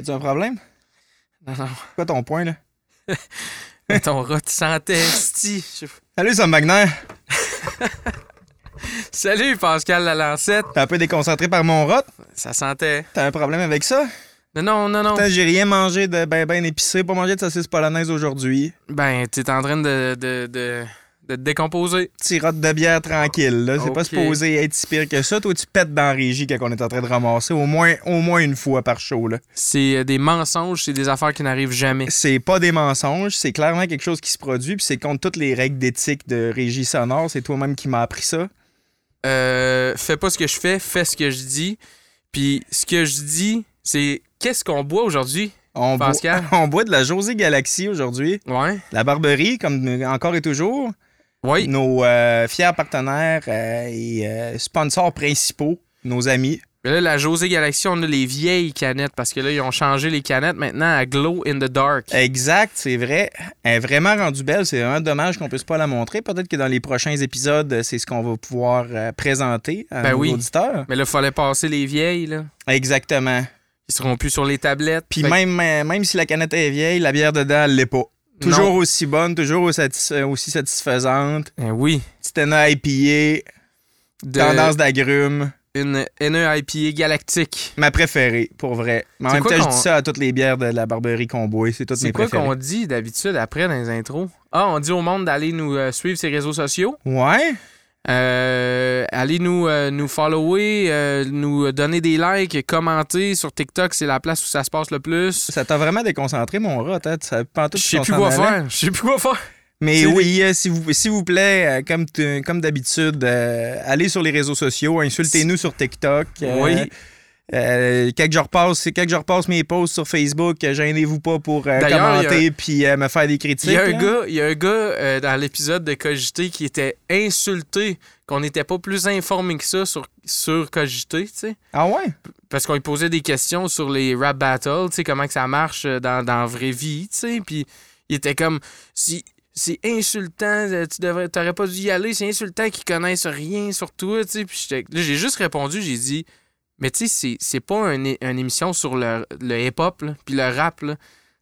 As-tu un problème? Non, non. Quoi ton point, là? Ton rat, tu sentais, Salut, Sam Wagner. Salut, Pascal Lalancette. T'es un peu déconcentré par mon rot? Ça sentait. T'as un problème avec ça? Non, non, non, non. Putain, j'ai rien mangé de ben ben épicé, pas mangé de saucisse polonaise aujourd'hui. Ben, t'es en train de, de, de, de te décomposer. De bière tranquille, là. C'est pas Ok. supposé être si pire que ça. Toi, tu pètes dans la régie quand on est en train de ramasser au moins, au moins une fois par show, là. C'est euh, des mensonges, c'est des affaires qui n'arrivent jamais. C'est pas des mensonges, c'est clairement quelque chose qui se produit, puis c'est contre toutes les règles d'éthique de régie sonore. C'est toi-même qui m'as appris ça. Euh, fais pas ce que je fais, fais ce que je dis. Puis ce que je dis, c'est qu'est-ce qu'on boit aujourd'hui? On, boit, Pascal? on boit de la José Galaxy aujourd'hui. Ouais. La Barberie, comme encore et toujours. Oui. Nos euh, fiers partenaires euh, et euh, sponsors principaux, nos amis. Mais là, la José Galaxy, on a les vieilles canettes parce que là, ils ont changé les canettes maintenant à Glow in the Dark. Exact, c'est vrai. Elle est vraiment rendue belle. C'est vraiment dommage qu'on puisse pas la montrer. Peut-être que dans les prochains épisodes, c'est ce qu'on va pouvoir présenter à Ben nos oui. auditeurs. Mais là, il fallait passer les vieilles, là. Exactement. Ils seront plus sur les tablettes. Puis Fait même, même si la canette est vieille, la bière dedans, elle l'est pas. Toujours Non. aussi bonne, toujours aussi, satis- aussi satisfaisante. Ben oui. Petite ENA IPA, De tendance d'agrumes. une NE IPA galactique. Ma préférée, pour vrai. Mais en C'est même quoi temps, je dis ça à toutes les bières de la Barberie boit. C'est toutes C'est mes quoi préférées. qu'on dit d'habitude après dans les intros? Ah, on dit au monde d'aller nous euh, suivre ses réseaux sociaux? Ouais? Euh, allez nous, euh, nous follower, euh, nous donner des likes, commenter sur TikTok, c'est la place où ça se passe le plus. Ça t'a vraiment déconcentré, mon rat. Hein? Je sais plus quoi faire. Je sais plus quoi faire. Mais oui, euh, s'il vous, vous plaît, euh, comme, comme d'habitude, euh, allez sur les réseaux sociaux, insultez-nous sur TikTok. Oui. Euh, quand, je repasse, quand je repasse mes posts sur Facebook, gênez-vous pas pour euh, commenter puis euh, me faire des critiques. Il y a un là. gars, il y a un gars euh, dans l'épisode de Cogité qui était insulté qu'on n'était pas plus informé que ça sur, sur Cogité, tu sais. Ah ouais? Parce qu'on lui posait des questions sur les rap battles, tu sais, comment que ça marche dans, dans la vraie vie, tu sais. Puis il était comme, si, c'est insultant, tu devrais, t'aurais pas dû y aller, c'est insultant qu'ils connaissent rien sur toi, tu sais. Puis là, j'ai juste répondu, j'ai dit, mais tu sais, c'est- pas une, une émission sur le, le hip-hop, puis le rap.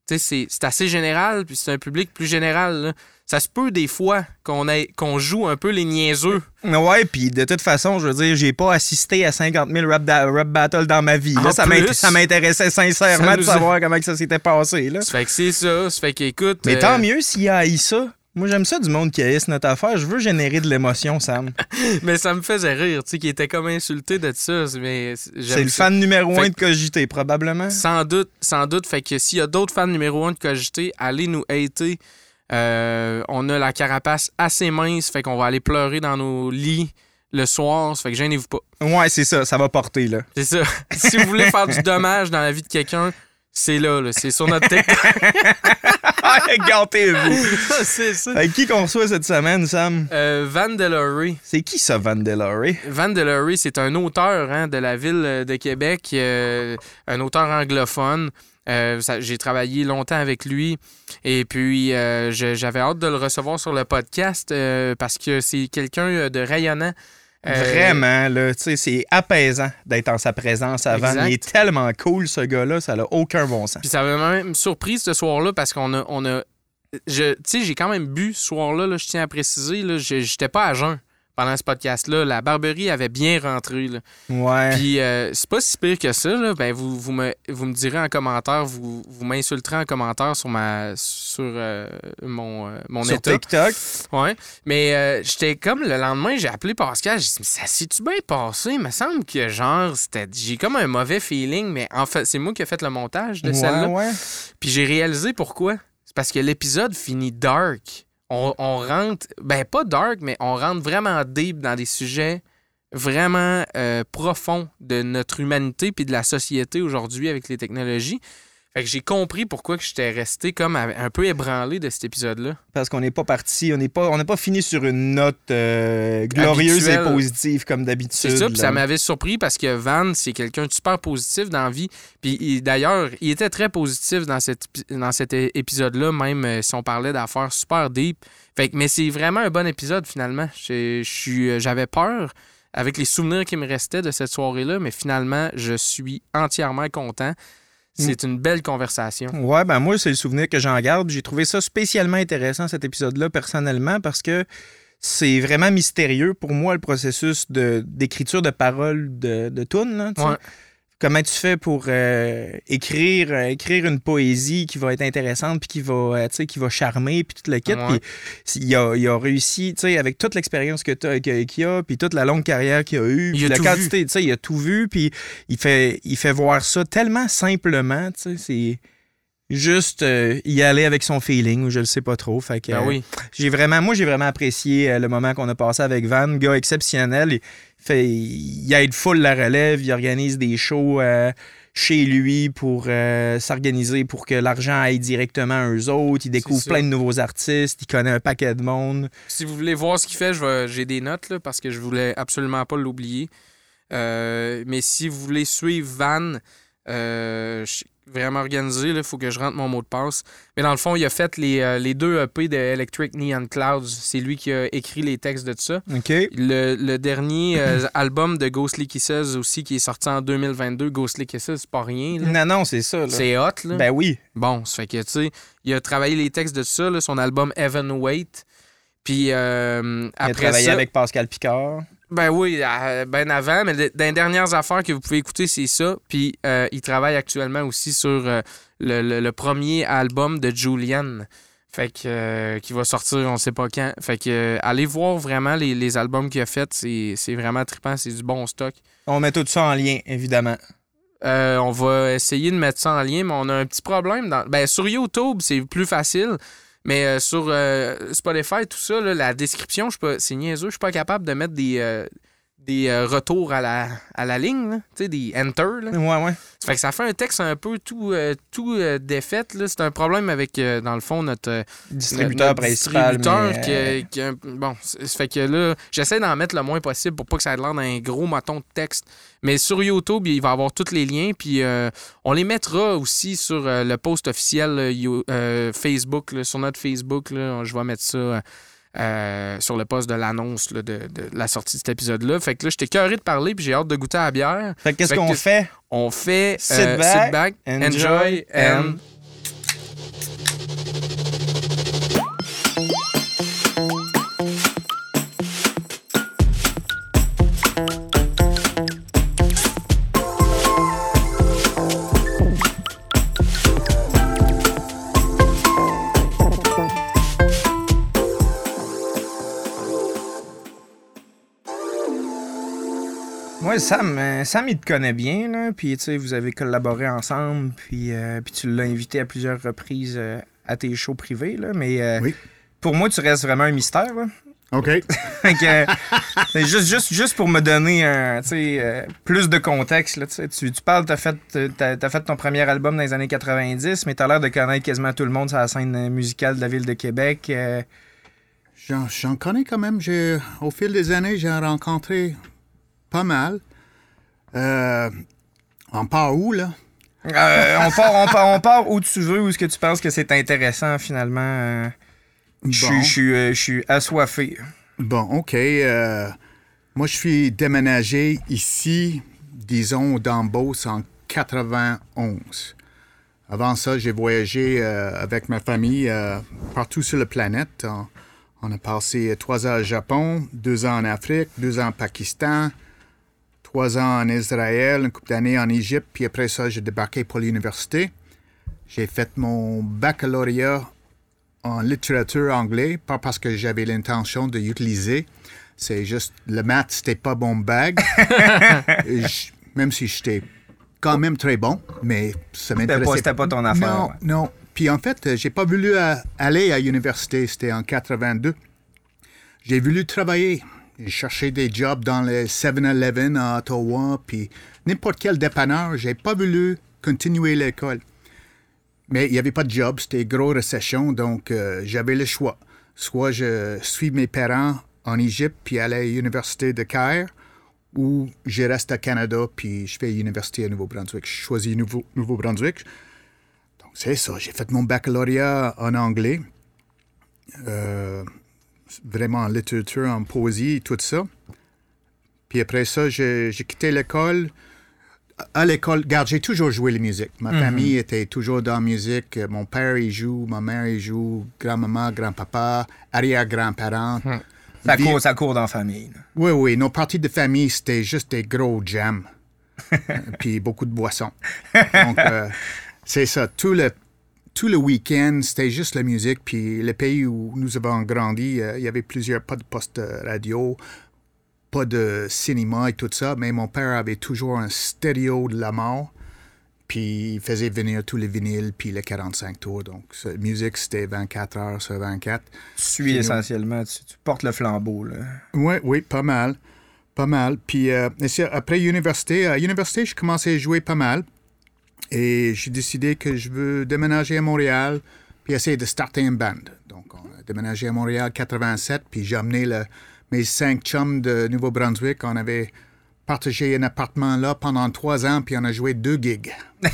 Tu sais, c'est- assez général, puis c'est un public plus général, là. Ça se peut des fois qu'on joue un peu les niaiseux. Ouais, puis de toute façon, je veux dire, j'ai pas assisté à 50 000 rap, rap battles dans ma vie. là. Ça m'intéressait sincèrement ça de a- savoir comment que ça s'était passé. Là. Ça fait que c'est ça, ça fait qu'écoute... Mais euh, tant mieux s'il y a haï ça. Moi, j'aime ça du monde qui haïsse notre affaire. Je veux générer de l'émotion, Sam. Mais ça me faisait rire, tu sais, qu'il était comme insulté de ça. Mais C'est le ça. fan numéro Fait un de Cogité, probablement. Sans doute, sans doute. Fait que s'il y a d'autres fans numéro un de Cogité, allez nous hater. Euh, on a la carapace assez mince, fait qu'on va aller pleurer dans nos lits le soir. Ça fait que gênez-vous pas. Ouais, c'est ça. Ça va porter, là. C'est ça. si vous voulez faire du dommage dans la vie de quelqu'un, c'est là, là. C'est sur notre TikTok. Gâtez-vous. c'est ça. Fait qui qu'on reçoit cette semaine, Sam? Euh, Van Delory. C'est qui ça, Van Delory? Van Delory, c'est un auteur hein, de la ville de Québec, euh, un auteur anglophone. Euh, J'ai travaillé longtemps avec lui et puis euh, j'avais hâte de le recevoir sur le podcast euh, parce que c'est quelqu'un de rayonnant. Euh, Vraiment, là, tu sais, c'est apaisant d'être en sa présence avant. Exact. Il est tellement cool, ce gars-là, ça n'a aucun bon sens. Puis ça m'a même surpris ce soir-là parce qu'on a, on a je, tu sais, j'ai quand même bu ce soir-là, là, je tiens à préciser, là, je- j'étais pas à jeun pendant ce podcast-là. La Barberie avait bien rentré. Là. Ouais. Puis euh, c'est pas si pire que ça. Là. Ben, vous, vous, me, vous me direz en commentaire, vous, vous m'insulterez en commentaire sur ma sur euh, mon, euh, mon Sur état. TikTok. Ouais. Mais euh, j'étais comme le lendemain, j'ai appelé Pascal, j'ai dit, mais ça s'est-tu bien passé? Il me semble que genre, c'était. J'ai comme un mauvais feeling, mais en fait, c'est moi qui ai fait le montage de Ouais, celle-là. ouais. Puis j'ai réalisé pourquoi. C'est parce que l'épisode finit dark. On, on rentre, ben pas dark, mais on rentre vraiment deep dans des sujets vraiment euh, profonds de notre humanité puis de la société aujourd'hui avec les technologies. Fait que j'ai compris pourquoi que j'étais resté comme un peu ébranlé de cet épisode-là. Parce qu'on n'est pas parti, on n'est pas, on n'est pas fini sur une note euh, glorieuse Habituelle. et positive comme d'habitude. C'est ça, puis ça m'avait surpris parce que Van, c'est quelqu'un de super positif dans la vie. Puis il- d'ailleurs, il était très positif dans, cet épi- dans cet épisode-là, même euh, si on parlait d'affaires super deep. Fait que, mais c'est vraiment un bon épisode finalement. Euh, J'avais peur avec les souvenirs qui me restaient de cette soirée-là, mais finalement, je suis entièrement content. C'est une belle conversation. Ouais, ben moi, c'est le souvenir que j'en garde. J'ai trouvé ça spécialement intéressant, cet épisode-là, personnellement, parce que c'est vraiment mystérieux pour moi, le processus de- d'écriture de, paroles de, de tunes, là. Ouais. Comment tu fais pour euh, écrire, euh, écrire une poésie qui va être intéressante puis qui va, euh, qui va charmer puis tout le kit. Ouais. Puis il a, il a réussi, tu sais, avec toute l'expérience que qu'il a, puis toute la longue carrière qu'il a eue, Il a la tout quantité, tu sais, il a tout vu, puis il fait, il fait voir ça tellement simplement, tu sais, c'est juste euh, y aller avec son feeling ou je le sais pas trop. Fait que, Ben euh, j'ai vraiment, moi, j'ai vraiment apprécié euh, le moment qu'on a passé avec Van, gars exceptionnel. Il, fait, il aide full la relève, il organise des shows euh, chez lui pour s'organiser pour que l'argent aille directement à eux autres. Il découvre plein de nouveaux artistes, il connaît un paquet de monde. Si vous voulez voir ce qu'il fait, j'ai des notes là, parce que je voulais absolument pas l'oublier. Mais si vous voulez suivre Van, vraiment organisé, il faut que je rentre mon mot de passe. Mais dans le fond, il a fait les, euh, les deux EP de Electric Neon Clouds. C'est lui qui a écrit les textes de ça. Le, le dernier euh, album de Ghostly Kisses aussi, qui est sorti en 2022, Ghostly Kisses, c'est pas rien. là. Non, non, c'est ça. C'est hot, là. Ben oui. Bon, ça fait que, tu sais, il a travaillé les textes de ça, là, son album Evan Wait. Puis euh, Il a après travaillé ça, avec Pascal Picard. Ben oui, ben avant, mais dans les dernières affaires que vous pouvez écouter, c'est ça. Puis euh, il travaille actuellement aussi sur euh, le, le- le premier album de Julian. Fait que euh, qui va sortir on sait pas quand. Fait que euh, allez voir vraiment les, les albums qu'il a fait, c'est c'est vraiment trippant, c'est du bon stock. On met tout ça en lien, évidemment. On va essayer de mettre ça en lien, mais on a un petit problème. Dans... Ben, sur YouTube, c'est plus facile. Mais euh, sur euh, Spotify, tout ça, là, la description, je pas- c'est niaiseux, je suis pas capable de mettre des, euh, des euh, retours à la, à la ligne, tu sais, des enter. Là. Ouais, ouais. Ça fait que ça fait un texte un peu tout, euh, tout euh, défait. C'est un problème avec, dans le fond, notre, Distributeur notre principal. distributeur mais, qui, qui a un- bon, ça fait que là, j'essaie d'en mettre le moins possible pour pas que ça ait l'air d'un gros maton de texte. Mais sur YouTube, il va avoir tous les liens, puis on les mettra aussi sur le post officiel Facebook, là, sur notre Facebook. Là, je vais mettre ça euh, sur le post de l'annonce de, de la sortie de cet épisode-là. Fait que là, j'étais curieux de parler, puis j'ai hâte de goûter à la bière. Fait que qu'est-ce qu'on fait? On fait Sit euh, back, sit back, enjoy, enjoy, and... and- Sam, euh, Sam, il te connaît bien, là. Puis, tu sais, vous avez collaboré ensemble. Puis, euh, puis tu l'as invité à plusieurs reprises euh, à tes shows privés, là. Mais euh, Oui. pour moi, tu restes vraiment un mystère, là. OK. Que, juste, juste, juste pour me donner un, tu plus de contexte, là, tu, sais, tu, tu parles, t'as fait, ton premier album dans les années 90, mais t'as l'air de connaître quasiment tout le monde sur la scène musicale de la ville de Québec. J'en, connais quand même. Au fil des années, j'ai rencontré pas mal. Euh, on part où, là? Euh, on, part, on, part, on part où tu veux, où est-ce que tu penses que c'est intéressant finalement. euh, Je suis- Bon. je suis euh, je suis assoiffé. Bon, OK. moi, je suis déménagé ici, disons, dans Beauce en 91. Avant ça, j'ai voyagé avec ma famille partout sur la planète. On, on a passé trois ans au Japon, deux ans en Afrique, deux ans au Pakistan, trois ans en Israël, une couple d'années en Égypte, puis après ça, j'ai débarqué pour l'université. J'ai fait mon baccalauréat en littérature anglais, pas parce que j'avais l'intention de l'utiliser. C'est juste, le maths, c'était pas mon bag. Et je- même si j'étais quand même très bon, mais ça m'intéressait pas, c'était pas ton affaire. non, ouais. non. Puis en fait, j'ai pas voulu euh, aller à l'université. C'était en 82. J'ai voulu travailler. J'ai cherché des jobs dans le 7-Eleven à Ottawa, puis n'importe quel dépanneur. J'ai pas voulu continuer l'école. Mais il n'y avait pas de job, c'était grosse récession, donc euh, j'avais le choix. Soit je suis mes parents en Égypte, puis aller à l'université de Caire, ou je reste à Canada, puis je fais l'université à Nouveau-Brunswick. Je choisis Nouveau- Nouveau-Brunswick. Donc, c'est ça. J'ai fait mon baccalauréat en anglais. Euh, vraiment en littérature, en poésie, tout ça. Puis après ça, j'ai quitté l'école. à l'école, regarde, j'ai toujours joué la musique. Ma famille était toujours dans la musique. Mon père, il joue, ma mère, il joue, grand-maman, grand-papa, arrière-grand-parents. Ça Vie- court, ça court dans la famille. Oui, oui, nos parties de famille, c'était juste des gros jams. puis beaucoup de boissons. Donc, euh, c'est ça. Tout le, tout le week-end, c'était juste la musique. Puis le pays où nous avons grandi, euh, il y avait plusieurs, pas de poste radio, pas de cinéma et tout ça, mais mon père avait toujours un stéréo de la mort. Puis il faisait venir tous les vinyles, puis les 45 tours. Donc, la musique, c'était 24 heures sur 24. Tu suis essentiellement, tu, tu portes le flambeau. Là. Oui, oui, pas mal. Pas mal. Puis euh, après l'université, à l'université, je commençais à jouer pas mal. Et j'ai décidé que je veux déménager à Montréal, puis essayer de starter une band. Donc, on a déménagé à Montréal en 87, puis j'ai amené le- mes cinq chums de Nouveau-Brunswick. On avait partagé un appartement là pendant trois ans, puis on a joué deux gigs.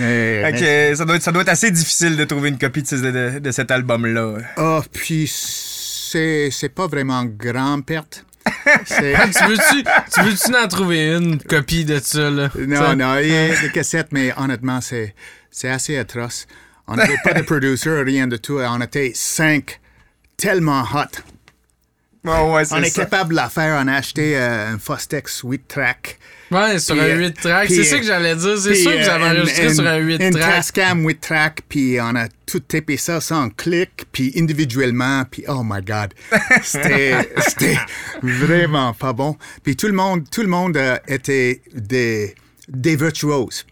Mais- ça, doit être, ça doit être assez difficile de trouver une copie de, ce- de- de cet album-là. Ah, puis c'est c'est pas vraiment grande perte. C'est- tu veux-tu tu veux-tu en trouver une copie de ça, là? Non, Ça- non, il y a des cassettes, mais honnêtement, c'est, c'est assez atroce. On n'avait pas de producer, rien de tout. On était cinq, tellement hot. Oh, ouais, On est ça. capable de la faire. On a acheté euh, un Fostex 8-track. Ouais, sur Puis, un euh, 8 track. puis, C'est ça euh, que j'allais dire. C'est sûr que vous euh, avez une- enregistré sur un 8 Une track. Tascam 8-track, puis on a tout tapé ça sans clic, puis individuellement, puis oh my God. C'était vraiment pas bon. Puis tout le monde, tout le monde euh, était des, des virtuoses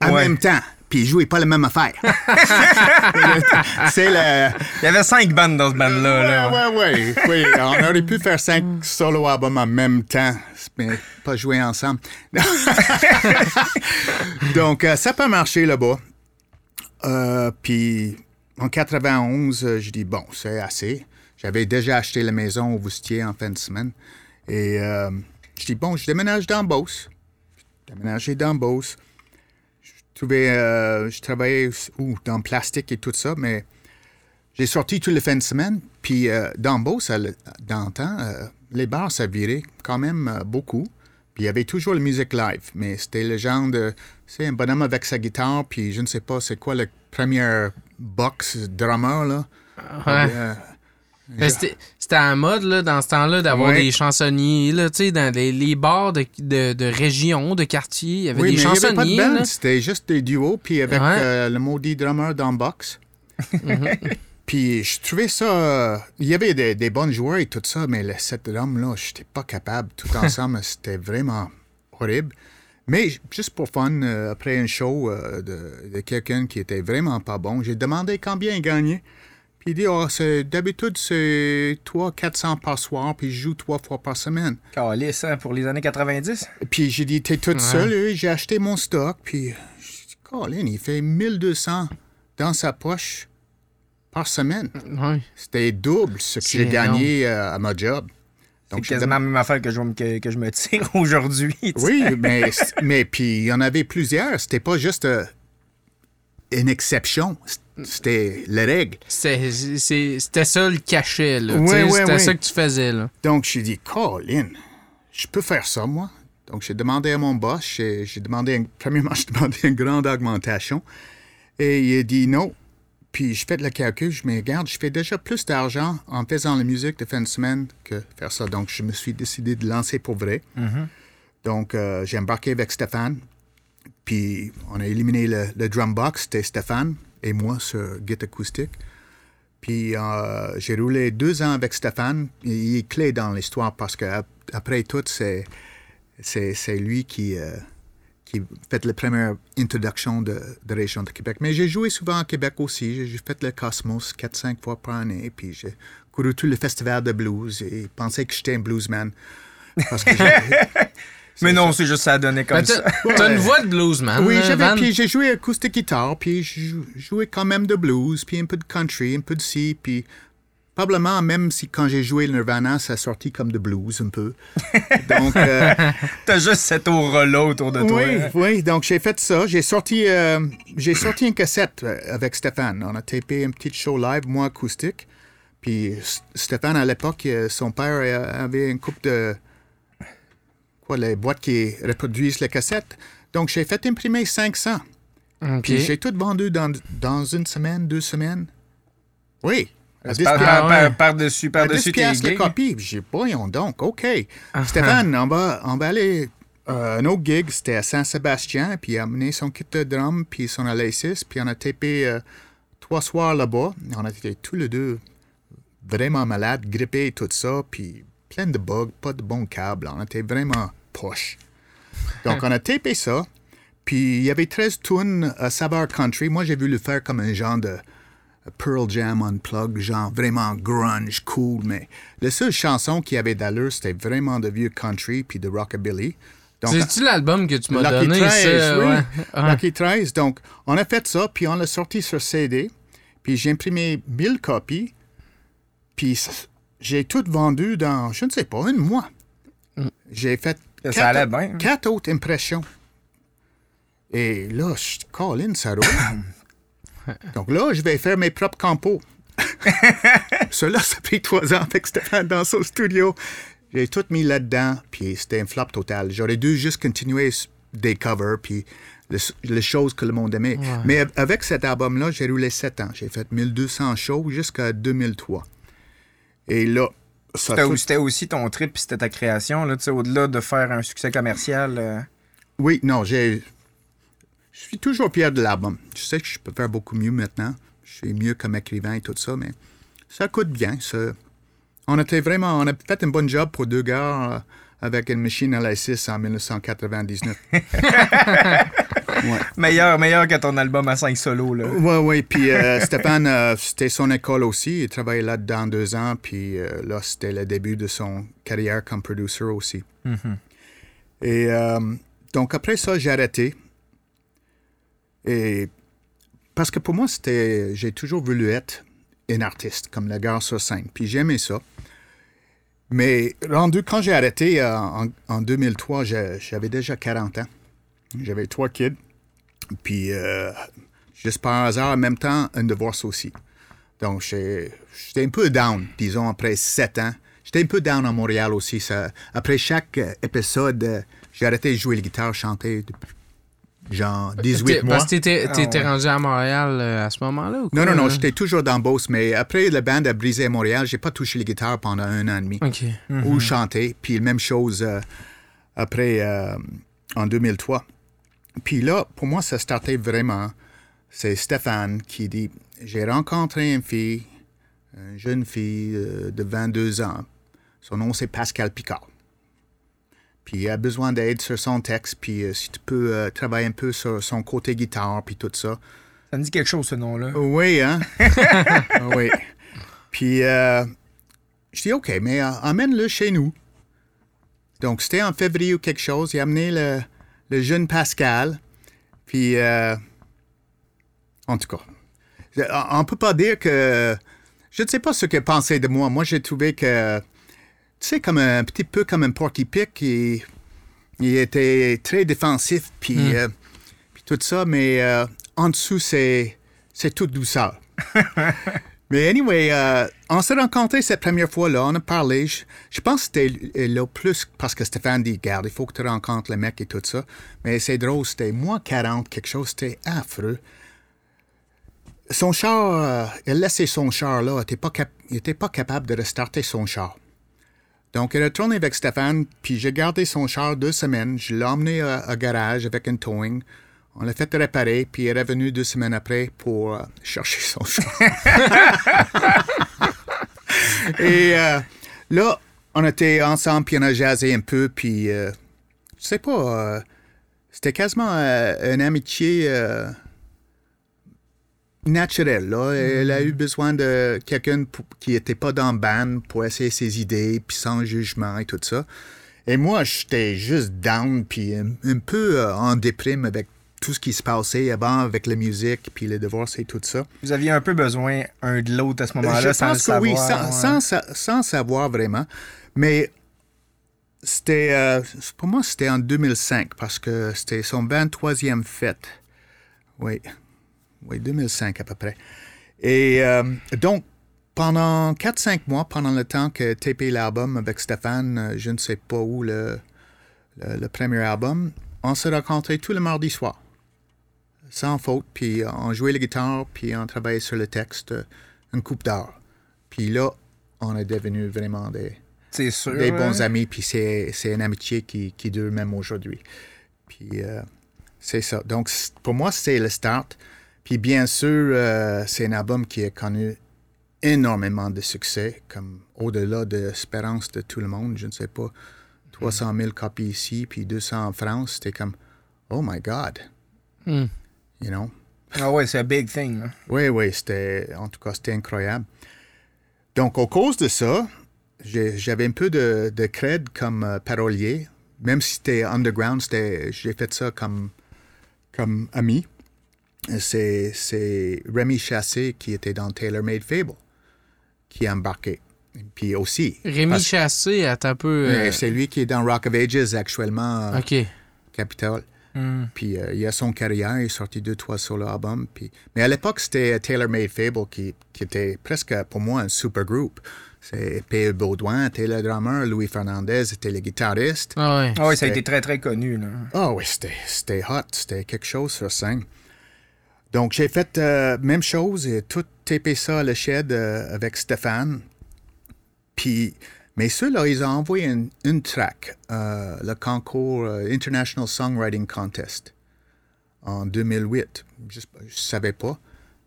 en Ouais. même temps. Puis ils jouaient pas la même affaire. C'est le... Il y avait cinq bandes dans ce band-là. là. Ouais, ouais, ouais. Oui, on aurait pu faire cinq solo albums en même temps, mais pas jouer ensemble. Donc, euh, ça peut marcher là-bas. Euh, puis, en 91, euh, je dis, bon, c'est assez. J'avais déjà acheté la maison au Voustier en fin de semaine. Et euh, je dis, bon, je déménage dans Beauce. Je déménagé dans Beauce. Euh, je travaillais dans le plastique et tout ça, mais j'ai sorti tous les fins de semaine, puis euh, dans le- dans le temps, euh, les bars, ça virait quand même euh, beaucoup. Puis il y avait toujours la musique live, mais c'était le genre de... C'est un bonhomme avec sa guitare, puis je ne sais pas c'est quoi le premier box drummer, là. Ouais. Mais C'était la mode là, dans ce temps-là d'avoir Ouais. des chansonniers là, tu sais, dans les, les bars de, de, de région, de quartier, il y avait oui, des mais il n'y avait pas de chansonniers. c'était juste des duos, puis avec Ouais. euh, le maudit drummer dans le box. puis je trouvais ça... il y avait des, des bons joueurs et tout ça, mais les sept drums-là, je n'étais pas capable. Tout ensemble, c'était vraiment horrible. Mais juste pour fun, euh, après un show euh, de, de quelqu'un qui était vraiment pas bon, j'ai demandé combien il gagnait. Puis il dit, oh, c'est- d'habitude, c'est 300-400 par soir, puis je joue trois fois par semaine. Calisse, hein, pour les années 90. Puis j'ai dit, t'es toute seule, euh, j'ai acheté mon stock, puis j'ai dit, Colin, il fait 1200 dans sa poche par semaine. Ouais. C'était double ce que C'est j'ai gagné euh, à ma job. C'est Donc, j'ai quasiment la même affaire que je, que, que je me tire aujourd'hui. tu sais. Oui, mais, mais puis il y en avait plusieurs. C'était pas juste euh, une exception. C'était la règle. C'était ça le cachet. là, C'était ça que tu faisais. Là. Donc, j'ai dit, Colin, je peux faire ça, moi? Donc, j'ai demandé à mon boss, j'ai demandé, un- premièrement, j'ai demandé une grande augmentation. Et il a dit non. Puis, je fais le calcul, je me regarde, je fais déjà plus d'argent en faisant la musique de fin de semaine que faire ça. Donc, je me suis décidé de lancer pour vrai. Donc, euh, j'ai embarqué avec Stéphane. Puis, on a éliminé le, le drum box, c'était Stéphane et moi sur Git acoustique. Puis euh, j'ai roulé deux ans avec Stéphane. Il est clé dans l'histoire parce que ap- après tout, c'est, c'est, lui qui, euh, qui fait la première introduction de, de région de Québec. Mais j'ai joué souvent à Québec aussi. J'ai, fait le Cosmos 4-5 fois par année. Puis j'ai couru tout le festival de blues et pensé que j'étais un bluesman. Parce que Mais non, c'est juste ça a donné comme Ben, ça. T'as une voix de bluesman. Oui, là, j'avais, puis j'ai joué acoustique guitare, puis j'ai jou- joué quand même de blues, puis un peu de country, un peu de ci, puis probablement même si quand j'ai joué le Nirvana, ça a sorti comme de blues un peu. Donc, euh, T'as juste cette aura-là autour de toi. oui, hein. oui, donc j'ai fait ça. J'ai sorti, euh, j'ai sorti une cassette euh, avec Stéphane. On a tapé une petite show live, moi acoustique. Puis Stéphane, à l'époque, euh, son père avait une coupe de quoi, les boîtes qui reproduisent les cassettes. Donc, j'ai fait imprimer 500. OK. Puis j'ai tout vendu dans, dans une semaine, deux semaines. Oui. À 10 Par, piastres. par- par- Par-dessus À par 10 dessus tes piastres le gigs. copie. J'ai pas, voyons donc, OK. Ah, Stéphane, on va, on va aller euh, un autre gig, c'était à Saint-Sébastien, puis il a amené son kit de drum, puis son Alesis, puis on a tapé euh, trois soirs là-bas. On a été tous les deux vraiment malades, grippés et tout ça, puis plein de bugs, pas de bons câbles. On était vraiment poche. Donc, on a tapé ça, puis il y avait 13 tunes à saveur country. Moi, j'ai voulu le faire comme un genre de Pearl Jam Unplugged, genre vraiment grunge, cool, mais la seule chanson qui avait d'allure, c'était vraiment de vieux country puis de rockabilly. C'est-tu l'album que tu m'as donné, 13, ça? oui. Ouais. Ouais. Lucky 13. Donc, on a fait ça, puis on l'a sorti sur CD, puis j'ai imprimé 1000 copies, puis j'ai tout vendu dans, je ne sais pas, un mois. J'ai fait Ça quatre, allait bien. quatre autres impressions. Et là, je Colin, ça roule. Donc là, je vais faire mes propres compos. Cela, ça a pris trois ans avec Stéphane dans son studio. J'ai tout mis là-dedans, puis c'était un flop total. J'aurais dû juste continuer des covers, puis les, les choses que le monde aimait. Mais av- avec cet album-là, j'ai roulé sept ans. J'ai fait 1200 shows jusqu'à 2003. Et là, ça C'était tout- aussi ton trip puis c'était ta création, là, tu sais, au-delà de faire un succès commercial. euh, Oui, non, j'ai. Je suis toujours fier de l'album. Je sais que je peux faire beaucoup mieux maintenant. Je suis mieux comme écrivain et tout ça, mais ça coûte bien. ça. On était vraiment. On a fait un bon job pour deux gars euh, avec une machine à la 6 en 1999. Meilleur, meilleur que ton album à 5 solos, là. Oui, oui. Puis euh, Stéphane, euh, c'était son école aussi. Il travaillait là-dedans deux ans. Puis euh, là, c'était le début de son carrière comme producer aussi. Et euh, donc, après ça, j'ai arrêté. Et parce que pour moi, c'était. J'ai toujours voulu être un artiste, comme le gars sur scène. Puis j'aimais ça. Mais rendu, quand j'ai arrêté en, en 2003, j'ai- j'avais déjà 40 ans. J'avais trois kids. Puis, euh, juste par hasard, en même temps, un divorce aussi. Donc, j'ai- j'étais un peu down, disons, après sept ans. J'étais un peu down à Montréal aussi. Ça, après chaque euh, épisode, euh, j'ai arrêté de jouer la guitare, chanter depuis genre 18 T'es- mois. Parce que t'étais Ah, t'étais ouais. rendu à Montréal euh, à ce moment-là ou Non, quoi? non, non, j'étais toujours dans Beauce, mais après le band a brisé à Montréal, j'ai pas touché la guitare pendant un an et demi. OK. ou chanter. Puis même chose euh, après, euh, en 2003. Puis là, pour moi, ça startait vraiment. C'est Stéphane qui dit J'ai rencontré une fille, une jeune fille euh, de 22 ans. Son nom, c'est Pascal Picard. Puis elle a besoin d'aide sur son texte. Puis euh, si tu peux euh, travailler un peu sur son côté guitare, puis tout ça. Ça me dit quelque chose, ce nom-là. Oui, hein? oui. Puis, euh, je dis, OK, mais emmène-le chez nous. Donc, c'était en février ou quelque chose. Il a amené le, le jeune Pascal. Puis, euh, en tout cas, on ne peut pas dire que. Je ne sais pas ce qu'il pensait de moi. Moi, j'ai trouvé que. Tu sais, comme un petit peu comme un porky pick. Il, il était très défensif. Puis, euh, puis tout ça. Mais euh, en dessous, c'est, c'est toute douceur. Mais anyway, euh, on s'est rencontrés cette première fois-là, on a parlé. Je, pense que c'était là plus parce que Stéphane dit, garde, il faut que tu rencontres le mec et tout ça. Mais c'est drôle, c'était moins 40, quelque chose, c'était affreux. Son char, euh, il a laissé son char là, il n'était pas, capable de restarter son char. Donc, il a tourné avec Stéphane, puis j'ai gardé son char deux semaines. Je l'ai emmené à, à garage avec un towing. On l'a fait réparer, puis il est revenu deux semaines après pour euh, chercher son char. Et euh, là, on était ensemble, puis on a jasé un peu, puis euh, je sais pas, euh, c'était quasiment une amitié naturelle. Là. Elle a eu besoin de quelqu'un qui n'était pas dans le band pour essayer ses idées, puis sans jugement et tout ça. Et moi, j'étais juste down, puis un, un peu euh, en déprime avec tout ce qui se passait avant avec la musique, puis le divorce et tout ça. Vous aviez un peu besoin un de l'autre à ce moment-là, sans pense le que oui, savoir. sans, ouais. sans sa- sans savoir vraiment. Mais c'était, euh, pour moi, c'était en 2005 parce que c'était son 23e fête. Oui, oui, 2005 à peu près. Et euh, donc, pendant 4-5 mois, pendant le temps que tapé l'album avec Stéphane, euh, je ne sais pas où, le, le, le premier album, on se rencontrait tous les mardis soirs. Sans faute. Puis on jouait la guitare, puis on travaillait sur le texte euh, une coupe d'heure. Puis là, on est devenus vraiment des, sûr. des bons hein? amis, puis c'est, c'est une amitié qui, qui dure même aujourd'hui. Puis euh, c'est ça. Donc, pour moi, c'est le start. Puis bien sûr, euh, c'est un album qui a connu énormément de succès, comme au-delà de l'espérance de tout le monde. Je ne sais pas, 300 000 copies ici, puis 200 en France. C'était comme, oh my God, Hmm. You know? Ah ouais, c'est un big thing. là. Oui, oui, c'était, en tout cas, c'était incroyable. Donc, à cause de ça, j'ai- j'avais un peu de, de cred comme euh, parolier. Même si c'était underground, c'était, j'ai fait ça comme, comme ami. C'est, c'est Rémi Chassé qui était dans Taylor Made Fable qui a embarqué. Puis aussi. Rémi parce- Chassé, attends un peu. euh, C'est lui qui est dans Rock of Ages actuellement, OK. Capitol. Hmm. Puis euh, il a son carrière, il est sorti deux, trois solo albums. Puis... Mais à l'époque, c'était Taylor Made Fable qui, qui était presque pour moi un super groupe. C'est P.E. Baudouin était le drummer, Louis Fernandez était le guitariste. Ah ouais. Ah ouais, ça a C'était- été très très connu. Là. Ah oui, c'était, c'était hot, c'était quelque chose sur scène. Donc j'ai fait euh, même chose et tout tapé ça à la shed euh, avec Stéphane. Puis, mais ceux-là, ils ont envoyé une, une track, euh, le concours euh, International Songwriting Contest en 2008. Je ne savais pas.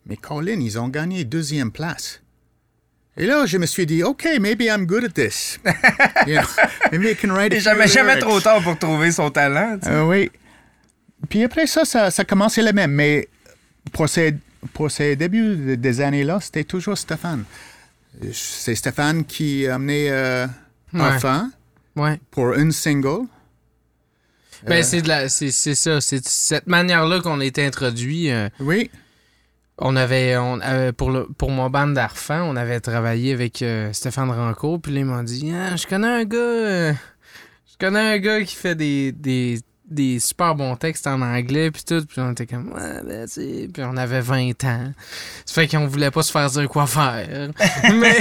Mais Colin, ils ont gagné deuxième place. Et là, je me suis dit, OK, maybe I'm good at this. You know, maybe I can write jamais, jamais trop tard pour trouver son talent. Euh, oui. Puis après ça, ça, ça commençait le même. Mais pour ces, pour ces débuts de- des années-là, c'était toujours Stéphane. C'est Stéphane qui a amené euh, Ouais. Enfant Ouais. pour une single. Ben, Euh, c'est de la, c'est, c'est ça. C'est de cette manière-là qu'on été introduit. euh, Oui. on avait, on avait pour, le, pour mon band d'arfan, on avait travaillé avec euh, Stéphane Rancourt. Puis ils m'ont dit Ah, Je connais un gars. euh, je connais un gars qui fait des, des, des super bons textes en anglais. Puis tout. Puis on était comme Ouais, ben, tu sais. Puis on avait 20 ans. Ça fait qu'on voulait pas se faire dire quoi faire. Mais.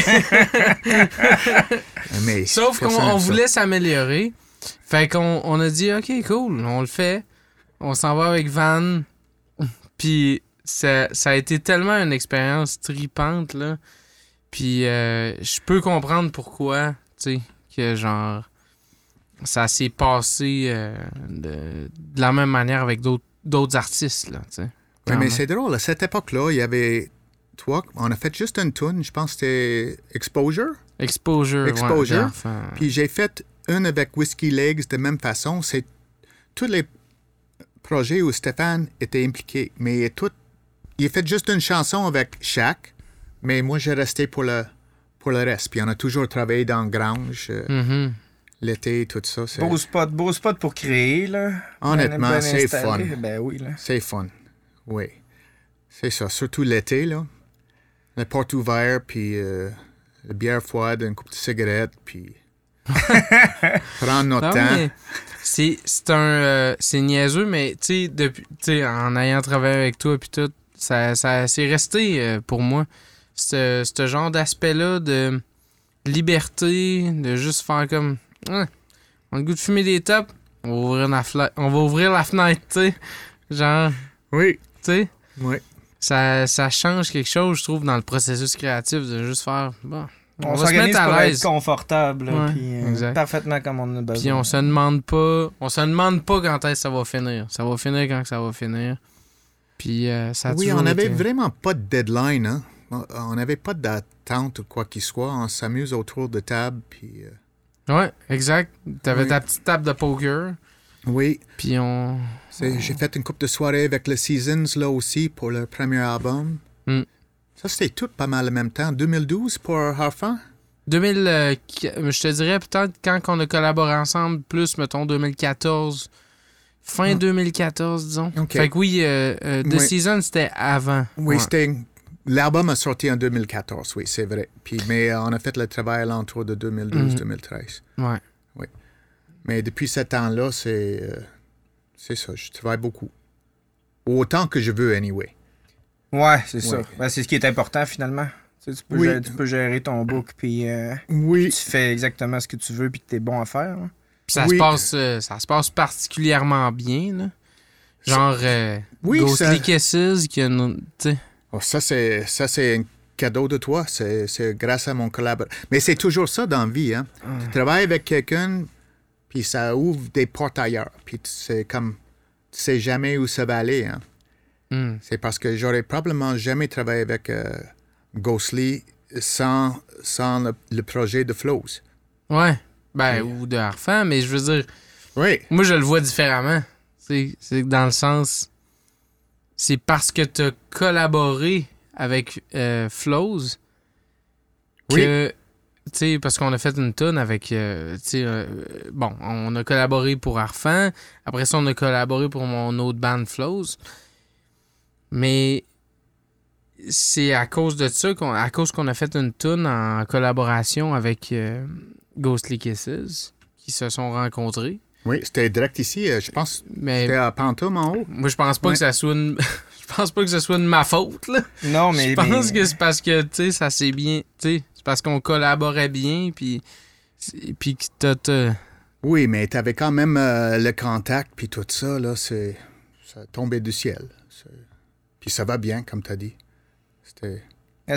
Mais Sauf qu'on voulait s'améliorer. Fait qu'on on a dit, OK, cool, on le fait. On s'en va avec Van. Puis ça, ça a été tellement une expérience tripante, là. Puis euh, je peux comprendre pourquoi, tu sais, que genre, ça s'est passé euh, de, de la même manière avec d'autres artistes, là. Oui, mais c'est drôle. À cette époque-là, il y avait. Toi, on a fait juste une tune. Je pense que c'était Exposure. Exposure. ouais, Exposure. Puis j'ai fait une avec Whiskey Legs de même façon. C'est tous les projets où Stéphane était impliqué. Mais tout, il a fait juste une chanson avec Shaq. Mais moi, j'ai resté pour le, pour le reste. Puis on a toujours travaillé dans Grange, euh, Mhm. L'été, tout ça. C'est, Beau spot, beau spot pour créer. Là. Honnêtement, Ben- ben c'est installé. fun. Ben oui. Là. c'est fun. Oui. C'est ça. Surtout l'été, là. La porte ouverte, puis euh, la bière froide, une coupe de cigarette, puis... prendre notre temps. C'est c'est un euh, c'est niaiseux mais tu sais depuis tu sais en ayant travaillé avec toi puis tout ça ça c'est resté euh, pour moi ce ce genre d'aspect là de liberté de juste faire comme Ouais, on a le goût de fumer des tops on va ouvrir la fenêtre on va ouvrir la fenêtre tu sais genre Oui. tu sais Oui. ça, ça change quelque chose je trouve dans le processus créatif de juste faire bon On, on, va se s'organise mettre pour à être l'aise confortable. Ouais, puis, euh, exact. parfaitement comme on a besoin. Puis on se demande pas, on se demande pas quand est-ce que ça va finir. Ça va finir quand ça va finir. Puis euh, ça a Oui, on n'avait été- vraiment pas de deadline. Hein? On n'avait pas d'attente ou quoi qu'il soit. On s'amuse autour de table. Puis, euh, Ouais, exact. T'avais Oui. ta petite table de poker. oui, Puis on. c'est- j'ai fait une coupe de soirée avec les Seasons là aussi pour le premier album. Mm. Ça, c'était tout pas mal en même temps. 2012 pour Harfan? 2000, euh, je te dirais peut-être quand on a collaboré ensemble, plus mettons 2014. Fin Mm. 2014, disons. Ok. Fait que oui, euh, euh, The Oui. Season, c'était avant. Oui, Ouais. c'était. L'album a sorti en 2014, oui, c'est vrai. Puis, mais on a fait le travail à l'entour de 2012-2013. Ouais. Mais depuis ce temps-là, c'est. euh, c'est ça, je travaille beaucoup. Autant que je veux, anyway. Ouais, c'est ça. Ben, c'est ce qui est important finalement. Tu, sais, tu peux, Oui. gérer, tu peux gérer ton book, puis euh, Oui. tu fais exactement ce que tu veux, puis que tu es bon à faire. hein. Puis ça, Oui. se passe, euh, ça se passe particulièrement bien. Là. Genre euh, Oui, Ghostly ça- Kisses, qui a une-. Oh, ça, c'est, ça, c'est un cadeau de toi. C'est, c'est grâce à mon collaborateur. Mais c'est toujours ça dans la vie. Hein? Tu travailles avec quelqu'un, puis ça ouvre des portes ailleurs. Puis tu- c'est comme, tu sais jamais où ça va aller. Hein? Hmm. C'est parce que j'aurais probablement jamais travaillé avec euh, Ghostly sans, sans le, le projet de Flows. Ouais. Ben, ou de Harfan, mais je veux dire, Oui. moi, je le vois différemment. C'est c'est dans le sens. C'est parce que tu as collaboré avec euh, Flows que. Tu sais, parce qu'on a fait une tonne avec. euh, tu sais, euh, bon, on a collaboré pour Arfan. Après ça, on a collaboré pour mon autre band Flows. Mais c'est à cause de ça, qu'on, à cause qu'on a fait une tune en collaboration avec euh, Ghostly Kisses, qui se sont rencontrés. Oui, c'était direct ici. euh, Je pense que Mais c'était à Pantoum en haut. moi, je pense pas Ouais. que ça soit une... je pense pas que ce soit de ma faute, là. Non, mais. je pense mais- que c'est parce que, tu sais, ça s'est bien... Tu sais, c'est parce qu'on collaborait bien, puis... Puis que t'as... t'as- Oui, mais tu avais quand même euh, le contact, puis tout ça, là, c'est, ça tombait du ciel. Puis ça va bien, comme tu as dit. C'était...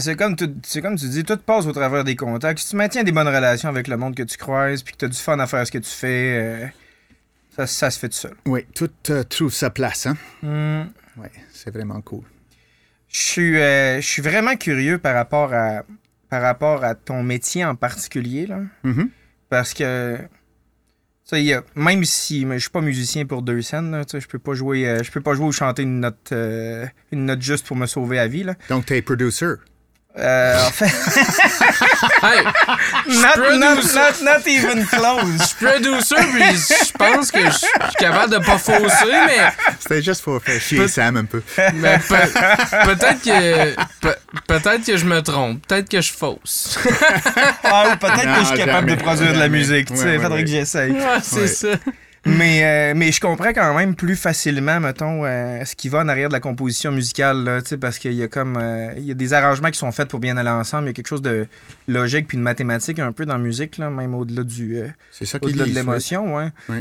C'est comme, tu- comme tu dis, tout passe au travers des contacts. Si tu maintiens des bonnes relations avec le monde que tu croises, puis que tu as du fun à faire ce que tu fais, euh, ça, ça se fait tout seul. Oui, tout euh, trouve sa place, hein? Hmm. Oui, c'est vraiment cool. Je suis, euh, je suis vraiment curieux par rapport à, par rapport à ton métier en particulier, là. Mhm. Parce que, il y a- même si je suis pas musicien pour deux scènes, là, tu sais, je peux pas jouer, euh, je peux pas jouer ou chanter une note, euh, une note juste pour me sauver la vie, là. Donc, tu es producer. Euh, en fait, Hey! not, not, producer. not, not even close. Producer, puis je pense que je suis capable de pas fausser, mais... C'était juste pour faire chier Sam un peu. mais pe- peut-être que... pe- peut-être que je me trompe. Peut-être que je fausse. Ah, ou peut-être que je suis capable jamais, de produire de la musique, tu sais, faudrait ouais. que j'essaye. Ouais, c'est Ouais. ça. Mais, euh, mais je comprends quand même plus facilement, mettons, euh, ce qui va en arrière de la composition musicale, là, parce qu'il y a comme euh, il y a des arrangements qui sont faits pour bien aller ensemble. Il y a quelque chose de logique puis de mathématique un peu dans la musique, là, même au-delà du C'est ça au-delà de l'émotion, ouais. Oui.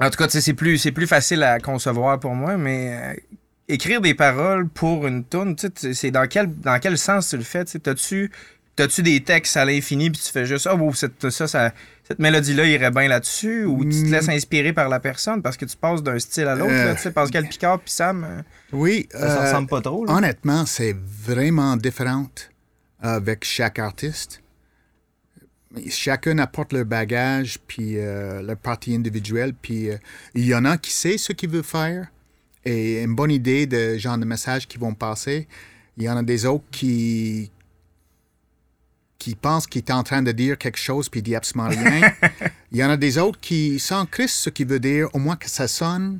En tout cas, c'est plus, c'est plus facile à concevoir pour moi, mais écrire des paroles pour une tune, c'est dans quel, dans quel sens tu le fais? T'as-tu T'as-tu des textes à l'infini puis tu fais juste Ah, wow, ça, ça- cette mélodie-là irait bien là-dessus ou tu te Mm. laisses inspirer par la personne parce que tu passes d'un style à l'autre, Euh. tu sais, Pascal Picard puis Sam, euh, Oui. ça euh, ressemble pas trop. là. Honnêtement, c'est vraiment différent avec chaque artiste. Chacun apporte leur bagage, puis euh, leur partie individuelle, puis euh, il y en a qui sait ce qu'ils veulent faire et une bonne idée de genre de message qu'ils vont passer. Il y en a des autres qui qui pensent qu'ils est en train de dire quelque chose puis il dit absolument rien. il y en a des autres qui s'en crissent ce qu'il veut dire, au moins que ça sonne.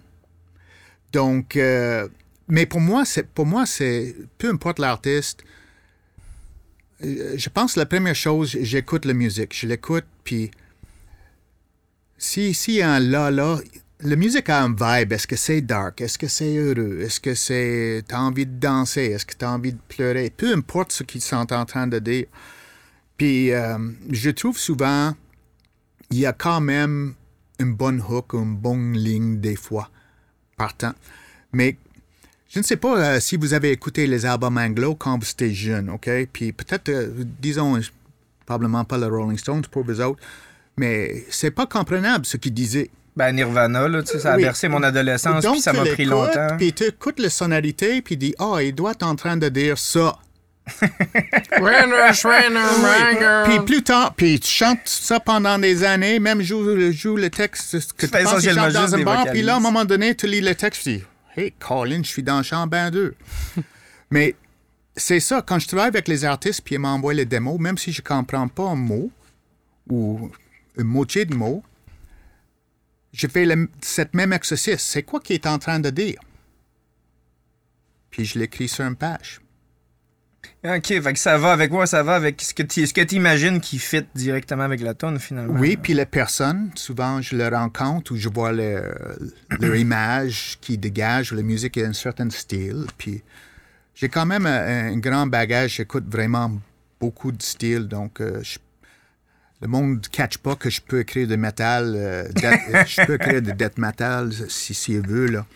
Donc, euh, mais pour moi, c'est pour moi, c'est peu importe l'artiste. euh, Je pense que la première chose, j'écoute la musique. Je l'écoute, puis si s'il y a un là là, la musique a un vibe. Est-ce que c'est dark? Est-ce que c'est heureux? Est-ce que c'est t'as envie de danser? Est-ce que t'as envie de pleurer? Peu importe ce qu'ils sont en train de dire. Puis euh, je trouve souvent il y a quand même une bonne hook, une bonne ligne des fois partant. Mais je ne sais pas euh, si vous avez écouté les albums anglo quand vous étiez jeune, OK? Puis peut-être, euh, disons, probablement pas le Rolling Stones pour vous autres, mais c'est pas comprenable ce qu'ils disaient. Ben, Nirvana, là, tu sais, ça a Oui. bercé mon adolescence puis ça m'a pris longtemps. Puis tu écoutes la sonorité, puis tu dis, oh, il doit être en train de dire ça. Puis plus tard, puis tu chantes ça pendant des années, même joue, joue le texte que tu penses dans juste un bar, puis là, à un moment donné, tu lis le texte, tu dis, hey, Colin, je suis dans le champ ben deux. Mais c'est ça, quand je travaille avec les artistes, puis ils m'envoient les démos, même si je comprends pas un mot ou une moitié de mot, je fais le, cette même exercice. C'est quoi qu'il est en train de dire? Puis je l'écris sur une page. OK, fait que ça va avec moi, ça va avec ce que tu ce imagines qui fit directement avec la tonne finalement. Oui, puis les personnes, souvent je les rencontre ou je vois leur, leur image qui dégage, la musique a un certain style. Puis j'ai quand même un, un grand bagage, j'écoute vraiment beaucoup de styles, donc euh, je- le monde ne catch pas que je peux écrire de métal. euh, death- je peux écrire de death metal si s'il veut, là.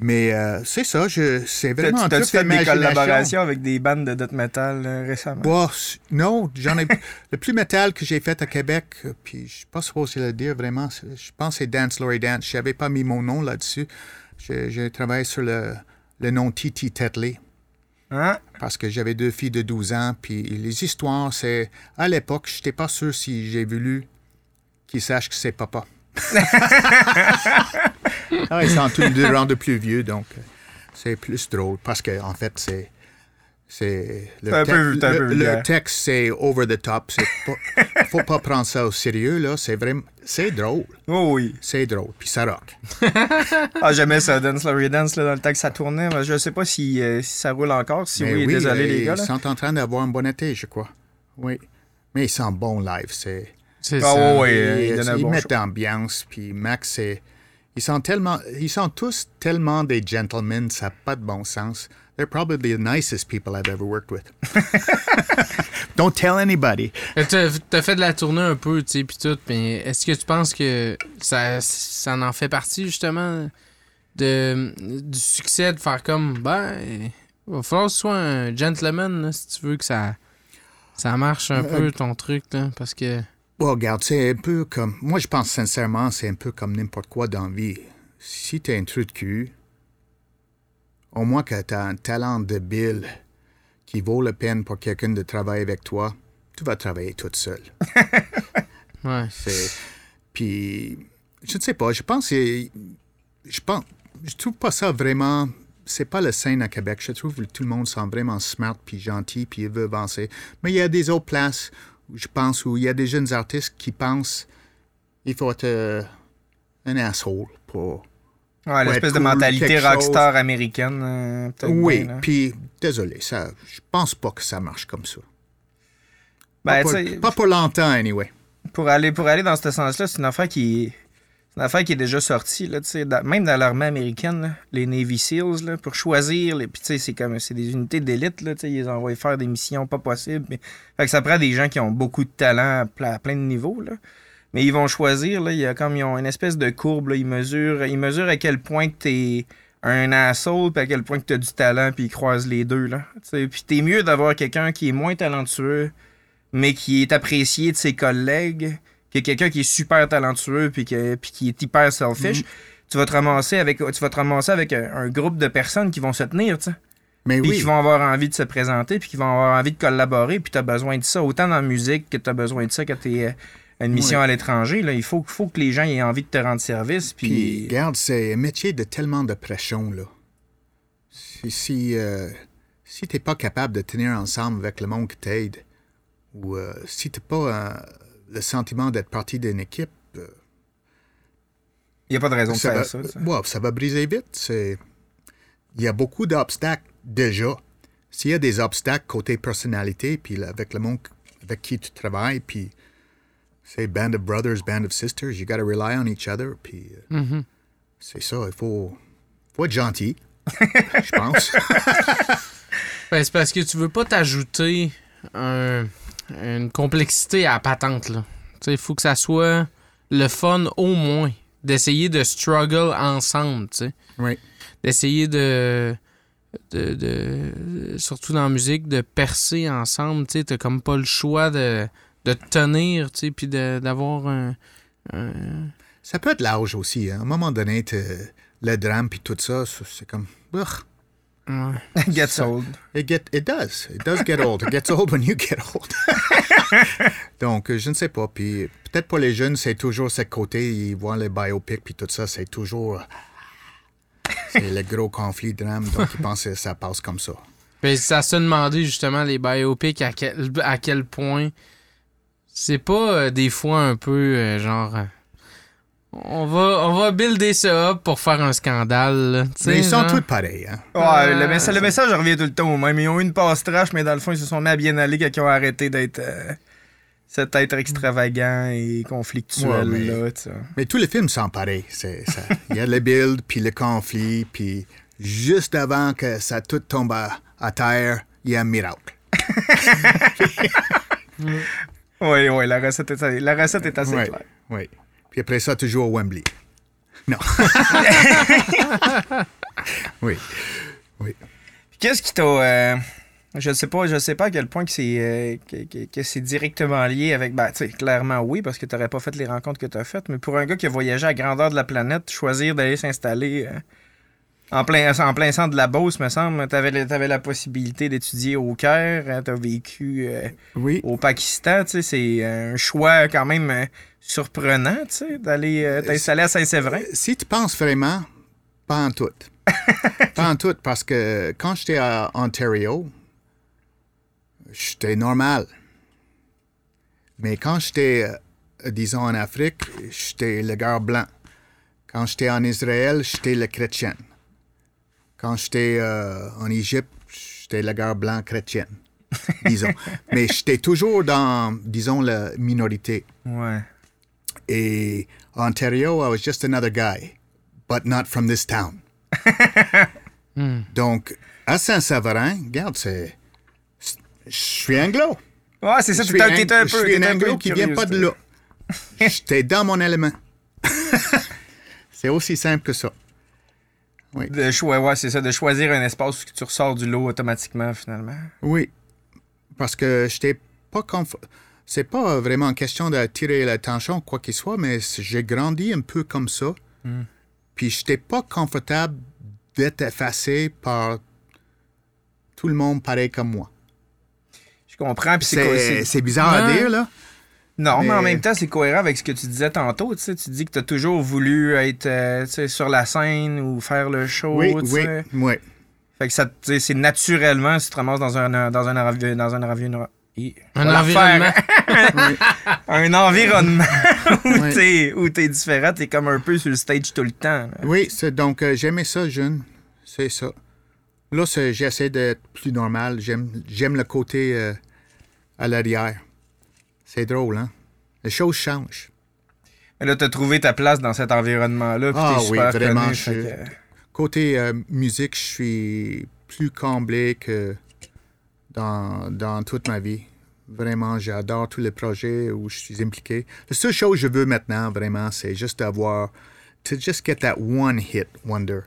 Mais euh, c'est ça, je, c'est vraiment un truc fait des collaborations avec des bandes de death metal euh, récemment? Bah, non, j'en ai. le plus métal que j'ai fait à Québec, euh, puis je suis pas supposé le dire vraiment, je pense que c'est Dance Laurie Dance. Je n'avais pas mis mon nom là-dessus. J'ai j'ai travaillé sur le, le nom Titi Tetley Hein? parce que j'avais deux filles de 12 ans, puis les histoires, c'est. À l'époque, je n'étais pas sûr si j'ai voulu qu'ils sachent que c'est papa. Ah, ils sont tous les deux rendus plus vieux, donc euh, c'est plus drôle parce que en fait, c'est. C'est le, te- peu- le- le texte, c'est over the top. Pas, faut pas prendre ça au sérieux, là. C'est vraiment. C'est drôle. Oh oui. C'est drôle. Puis ça rock. Ah, j'aimais ça, Dance Laurie Dance, là, dans le temps que ça tournait. mais Je sais pas si, euh, si ça roule encore. Si Mais oui, désolé euh, les gars. Ils sont en train d'avoir un bon été, je crois. Oui. Mais ils sont bons live. C'est. C'est Ah ça. ouais, euh, ils il ils bon mettent show. l'ambiance. Puis Max, c'est. Ils sont tellement. Ils sont tous tellement des gentlemen, ça n'a pas de bon sens. They're probably the nicest people I've ever worked with. Don't tell anybody. T'as t'as fait de la tournée un peu, tu sais, puis tout, mais est-ce que tu penses que ça, ça en fait partie, justement, de, du succès de faire comme, ben, il va falloir que tu sois un gentleman, là, si tu veux que ça, ça marche un peu, ton truc, là, parce que... Bon, regarde, c'est un peu comme. Moi, je pense sincèrement, c'est un peu comme n'importe quoi dans la vie. Si t'es un trou de cul, au moins que t'as un talent débile qui vaut la peine pour quelqu'un de travailler avec toi, tu vas travailler toute seule. Ouais. C'est. Puis, je ne sais pas, je pense que. Je pense. Je trouve pas ça vraiment. C'est pas le scène à Québec. Je trouve que tout le monde semble vraiment smart puis gentil puis il veut avancer. Mais il y a des autres places, je pense, où il y a des jeunes artistes qui pensent il faut être euh, un asshole pour. Ouais, l'espèce de cool, mentalité rockstar américaine. euh, Oui, puis désolé, ça, je pense pas que ça marche comme ça. Ben, pas, pour, pas pour longtemps, anyway. pour aller, pour aller dans ce sens-là, c'est une affaire qui une affaire qui est déjà sortie, là, tu même dans l'armée américaine, les Navy SEALs, là, pour choisir, puis tu c'est des unités d'élite, là, tu ils les envoient faire des missions pas possibles. mais- fait que ça prend des gens qui ont beaucoup de talent à, ple- à plein de niveaux, là. Mais ils vont choisir, là, y a comme, ils ont une espèce de courbe, ils mesurent, ils mesurent à quel point que t'es un asshole, puis à quel point que t'as du talent, puis ils croisent les deux, là. Tu sais, Puis t'es mieux d'avoir quelqu'un qui est moins talentueux, mais qui est apprécié de ses collègues, que quelqu'un qui est super talentueux puis, que, puis qui est hyper selfish, tu vas te ramasser avec tu vas te ramasser avec un, un groupe de personnes qui vont se tenir, tu sais. Mais Puis oui. qui vont avoir envie de se présenter, puis qui vont avoir envie de collaborer, puis tu as besoin de ça, autant dans la musique que tu as besoin de ça quand tu es une mission Ouais. à l'étranger. Il faut, faut que les gens aient envie de te rendre service. Puis, Puis, regarde, c'est un métier de tellement de pression, là. Si, si, euh, si t'es pas capable de tenir ensemble avec le monde qui t'aide, ou euh, si t'as pas euh, le sentiment d'être partie d'une équipe, euh, il n'y a pas de raison de ça, faire va, ça. sais. ouais, ça va briser vite. C'est... Il y a beaucoup d'obstacles déjà. S'il y a des obstacles côté personnalité, puis avec le monde avec qui tu travailles, puis c'est band of brothers, band of sisters, you gotta rely on each other, puis euh, Mhm. c'est ça, il faut, faut être gentil, je pense. Ben, c'est parce que tu veux pas t'ajouter un- une complexité à la patente, là. Il faut que ça soit le fun au moins. D'essayer de struggle ensemble, tu sais. oui. D'essayer de, de, de- Surtout dans la musique, de percer ensemble, tu sais. T'as comme pas le choix de, de te tenir, tu sais, puis d'avoir un. un- Ça peut être l'âge aussi. hein. À un moment donné, le drame puis tout ça, c'est c'est comme... ouais. Gets old. It, get, it does. It does get old. It gets old when you get old. Donc, euh, je ne sais pas. Puis peut-être pour les jeunes, c'est toujours ce côté, ils voient les biopics puis tout ça, c'est toujours... C'est le gros conflit drame, donc ils pensent que ça passe comme ça. Ben, ça se demandait justement les biopics à quel, à quel point c'est pas euh, des fois un peu euh, genre euh, on va on va builder ça up pour faire un scandale. Mais ils sont tous pareils. Hein? Ouais, le, message, le message revient tout le temps au même. Ils ont eu une passe trash, mais dans le fond, ils se sont mis à bien aller quand ils ont arrêté d'être euh, cet être extravagant et conflictuel. Ouais, mais- là. Mais tous les films sont pareils. Il y a le build, puis le conflit, puis juste avant que ça tout tombe à, à terre, il y a un miracle. Oui, oui, la recette est, la recette est assez Ouais, claire. Oui. Puis après ça, toujours au Wembley. Non. oui. Oui. Qu'est-ce qui t'a. euh, je sais pas, je sais pas à quel point que c'est euh, que, que- que c'est directement lié avec. Ben, tu sais, clairement oui, parce que tu n'aurais pas fait les rencontres que tu as faites, mais pour un gars qui a voyagé à grandeur de la planète, choisir d'aller s'installer euh, en, plein, en plein centre de la Beauce, me semble, tu avais, la possibilité d'étudier au Caire, tu as vécu euh, Oui. au Pakistan, c'est un choix quand même euh, surprenant, d'aller euh, t'installer à Saint-Séverin. Si tu penses vraiment, pas en tout. pas en tout, parce que quand j'étais à Ontario, j'étais normal. Mais quand j'étais, euh, disons, en Afrique, j'étais le gars blanc. Quand j'étais en Israël, j'étais le chrétien. Quand j'étais euh, en Égypte, j'étais le gars blanc chrétien, disons. Mais j'étais toujours dans, disons, la minorité. Ouais. Et Ontario, I was just another guy, but not from this town. Donc, à Saint-Séverin, regarde, c'est. Je suis anglo. Ouais, c'est ça, t'es un, un peu. je suis un anglo qui vient pas de là. J'étais dans mon élément. c'est aussi simple que ça. De choix, ouais, c'est ça, de choisir un espace où tu ressors du lot automatiquement, finalement. Oui. Parce que j'étais pas confo- C'est pas vraiment question d'attirer l'attention, quoi qu'il soit, mais j'ai grandi un peu comme ça. Puis j'étais pas confortable d'être effacé par tout le monde pareil comme moi. Je comprends, c'est bizarre à dire, là. Non, mais... en même temps, c'est cohérent avec ce que tu disais tantôt, tu sais. Tu dis que tu as toujours voulu être euh, tu sur la scène ou faire le show, Oui, tu oui, sais. oui. Fait que ça, tu c'est naturellement, si tu te ramasses dans un, dans un, envi- dans un environnement... Un environnement. un environnement où Oui. t'es où t'es différent, t'es comme un peu sur le stage tout le temps. là. Oui, c'est donc euh, j'aimais ça jeune, c'est ça. Là, c'est- j'essaie d'être plus normal. J'aime, j'aime le côté euh, à l'arrière. C'est drôle, hein? Les choses changent. Mais là, t'as trouvé ta place dans cet environnement-là, Ah t'es oui, super vraiment, connu, je fait suis- que- Côté euh, musique, je suis plus comblé que dans, dans toute ma vie. Vraiment, j'adore tous les projets où je suis impliqué. La seule chose que je veux maintenant, vraiment, c'est juste avoir, to just get that one hit wonder.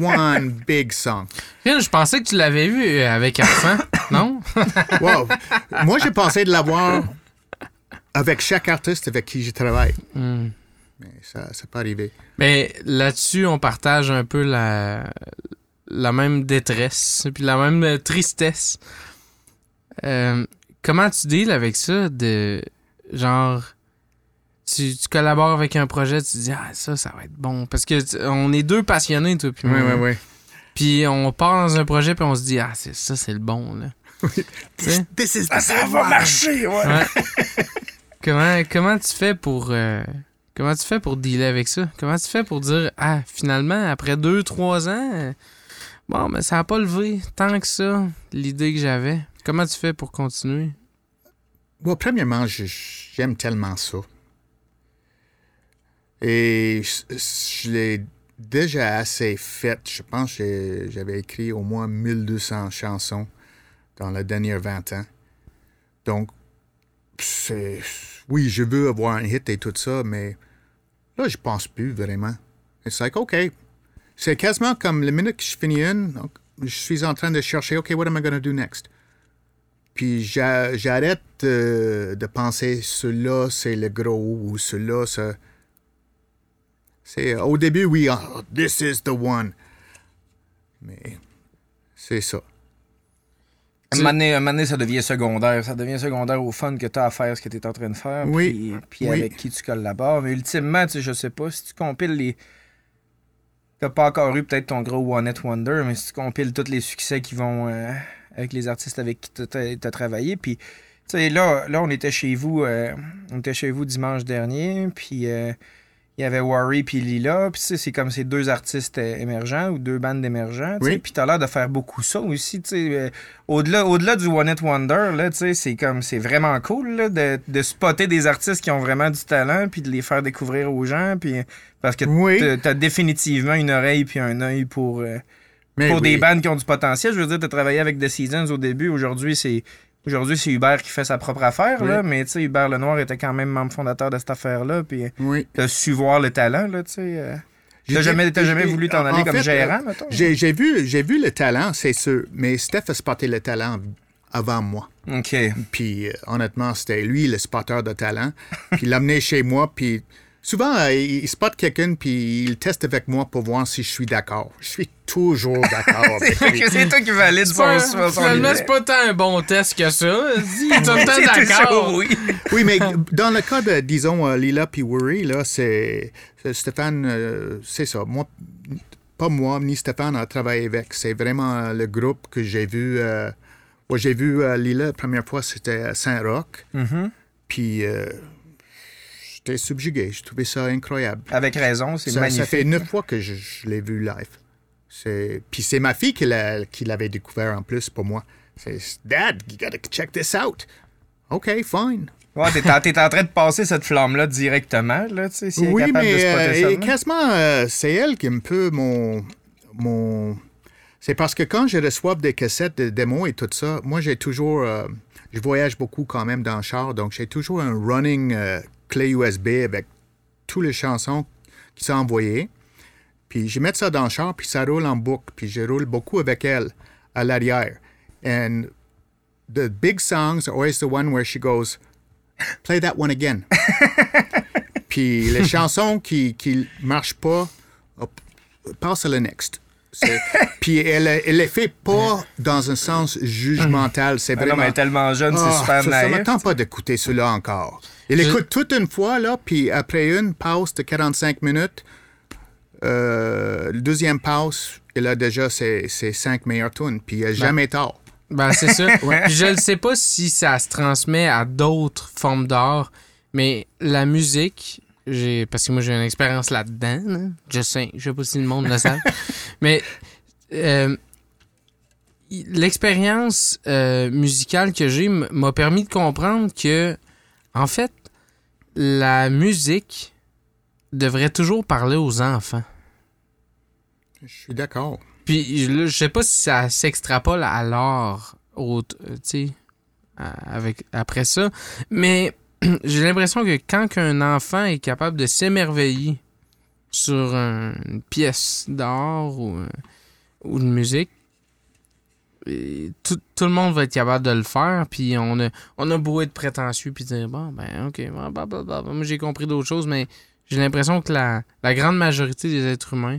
One big song. Je pensais que tu l'avais vu euh, avec Arsan, non? Wow. Moi, j'ai pensé de l'avoir avec chaque artiste avec qui je travaille. Hmm. Mais ça n'a pas arrivé. Mais là-dessus, on partage un peu la, la même détresse, puis la même tristesse. Euh, comment tu deals avec ça de genre tu, tu collabores avec un projet, tu te dis ah ça ça va être bon parce que tu- on est deux passionnés toi puis moi. oui. Puis on part dans un projet puis on se dit ah c'est ça c'est le bon là. Is Ah, ça va marcher, ouais. Ouais. comment, comment tu fais pour. euh, comment tu fais pour dealer avec ça? Comment tu fais pour dire, ah, finalement, après deux, trois ans, euh, bon, mais ça n'a pas levé tant que ça, l'idée que j'avais. Comment tu fais pour continuer? Bon, premièrement, je- j'aime tellement ça. Et je, l'ai déjà assez fait. Je pense que j'avais écrit au moins 1200 chansons dans les dernières 20 ans. Donc, c'est... Oui, je veux avoir un hit et tout ça, mais là, je pense plus vraiment. It's like, OK. C'est quasiment comme le minute que je finis une, je suis en train de chercher, OK, what am I going to do next? Puis j'a- j'arrête euh, de penser celui-là, c'est le gros ou celui-là, ça. C'est au début, oui, ah, this is the one. Mais c'est ça. Un moment, donné, un moment donné, ça devient secondaire. Ça devient secondaire au fun que tu as à faire ce que tu es en train de faire. Oui. Puis, puis Oui. avec qui tu collabores. Mais ultimement, tu sais, je sais pas, si tu compiles les. T'as pas encore eu peut-être ton gros One Wonder, mais si tu compiles tous les succès qui vont euh, avec les artistes avec qui tu as travaillé. Puis, tu sais, là, là, on était chez vous. euh, on était chez vous dimanche dernier. Puis. euh, il y avait Worry puis Lila, puis tu c'est comme ces deux artistes euh, émergents ou deux bandes d'émergents, tu sais, Oui. puis t'as l'air de faire beaucoup ça aussi, tu euh, au-delà, au-delà du One It Wonder, là, tu c'est comme, c'est vraiment cool, là, de, de spotter des artistes qui ont vraiment du talent, puis de les faire découvrir aux gens, puis parce que Oui. t'as- définitivement une oreille puis un œil pour, euh, Mais pour des bandes qui ont du potentiel. Je veux dire, t'as travaillé avec The Seasons au début, aujourd'hui, c'est Aujourd'hui, c'est Hubert qui fait sa propre affaire, Oui. là, mais tu sais, Hubert Lenoir était quand même membre fondateur de cette affaire-là, puis Oui. t'as su voir le talent, là, tu sais. euh. T'as jamais, t'as jamais voulu t'en en aller comme fait, gérant, euh, mettons? J'ai j'ai vu, j'ai vu le talent, c'est sûr, mais Steph a spoté le talent avant moi. OK. Puis euh, honnêtement, c'était lui le spotter de talent. Puis il l'a amené chez moi, puis souvent, euh, il, spot quelqu'un, puis il teste avec moi pour voir si je suis d'accord. Je suis toujours d'accord avec lui. c'est toi qui valide son, pas- son, finalement, c'est pas tant un bon test que ça. Le C'est temps d'accord. oui. Oui, mais dans le cas de, disons, euh, Lila puis Worry, là, c'est Stéphane, euh, c'est ça. Moi, pas moi, ni Stéphane a travaillé avec. C'est vraiment le groupe que j'ai vu. Euh, moi, j'ai vu euh, Lila la première fois, c'était à Saint-Roch. Mhm. Puis euh, j'étais subjugué. Je trouvais ça incroyable. Avec raison, c'est magnifique. ça fait neuf fois que je, je l'ai vu live. Puis c'est ma fille qui l'a- qui l'avait découvert en plus pour moi. C'est Dad, you gotta check this out. OK, fine. Ouais, t'es, en, t'es en train de passer cette flamme-là directement, là, tu sais, si elle est oui, de mais spotter euh, et quasiment, euh, c'est elle qui est un peu mon. mon... C'est parce que quand je reçois des cassettes de démos et tout ça, moi, j'ai toujours. euh, je voyage beaucoup quand même dans le char, donc j'ai toujours un running clé USB avec toutes les chansons qui sont envoyées. Puis je mets ça dans le char, puis ça roule en boucle, puis je roule beaucoup avec elle à l'arrière. And the big songs are always the one where she goes, play that one again. Puis les chansons qui qui marchent pas, hop, passe à la next. Puis elle, elle les fait pas dans un sens jugemental. C'est Ah non, vraiment. mais elle est tellement jeune, Ah, c'est super ça, ça naïf. tente pas d'écouter cela encore. Il écoute toute une fois, là, puis après une pause de 45 minutes, euh, le deuxième pause, il a déjà ses, ses cinq meilleures tunes, puis il a jamais tort. Ben, c'est ça. Je ne sais pas si ça se transmet à d'autres formes d'art, mais la musique, j'ai parce que moi j'ai une expérience là-dedans, là. je sais, je sais pas si le monde le sait, mais euh, l'expérience euh, musicale que j'ai m'a permis de comprendre que, en fait, la musique devrait toujours parler aux enfants. Je suis d'accord. Puis je- là, je sais pas si ça s'extrapole à l'art, euh, tu sais, à- avec après ça, mais j'ai l'impression que quand un enfant est capable de s'émerveiller sur un- une pièce d'art ou, euh, ou de musique, tout, tout le monde va être capable de le faire, puis on a, on a beau être prétentieux, puis dire, bon, ben, ok, blablabla. moi j'ai compris d'autres choses, mais j'ai l'impression que la, la grande majorité des êtres humains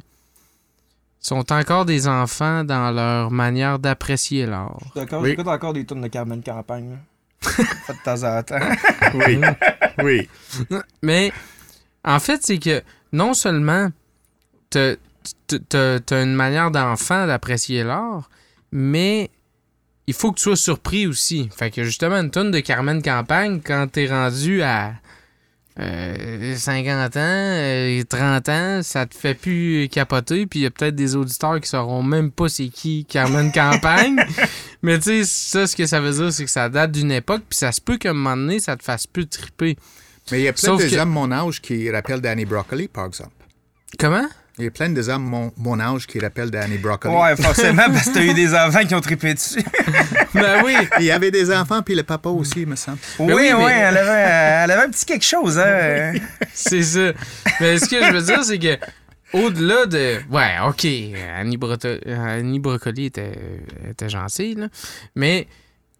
sont encore des enfants dans leur manière d'apprécier l'art. D'accord, Oui. j'écoute encore des tunes de Carmen Campagne. de temps en temps. Oui. oui. Mais en fait, c'est que non seulement t'as t'as- t'as- t'as une manière d'enfant d'apprécier l'art, mais il faut que tu sois surpris aussi. Fait que justement, une tonne de Carmen Campagne, quand t'es rendu à euh, 50 ans, euh, 30 ans, ça te fait plus capoter, puis il y a peut-être des auditeurs qui sauront même pas c'est qui Carmen Campagne. Mais tu sais, ça, ce que ça veut dire, c'est que ça date d'une époque, puis ça se peut qu'à un moment donné, ça te fasse plus triper. Mais il y a plein Sauf de que- hommes mon âge qui rappellent Danny Broccoli, par exemple. Comment? Il y a plein de hommes mon, mon âge qui rappellent Danny Broccoli. Ouais, forcément, parce que t'as eu des enfants qui ont trippé dessus. Ben oui! Il y avait des enfants, puis le papa aussi, me semble. Oui, oui, oui, mais- elle, avait, elle avait un petit quelque chose, hein. C'est ça. Mais ce que je veux dire, c'est que au-delà de. Ouais, ok, Annie, Broto- Annie Brocoli était, était gentille, là. Mais,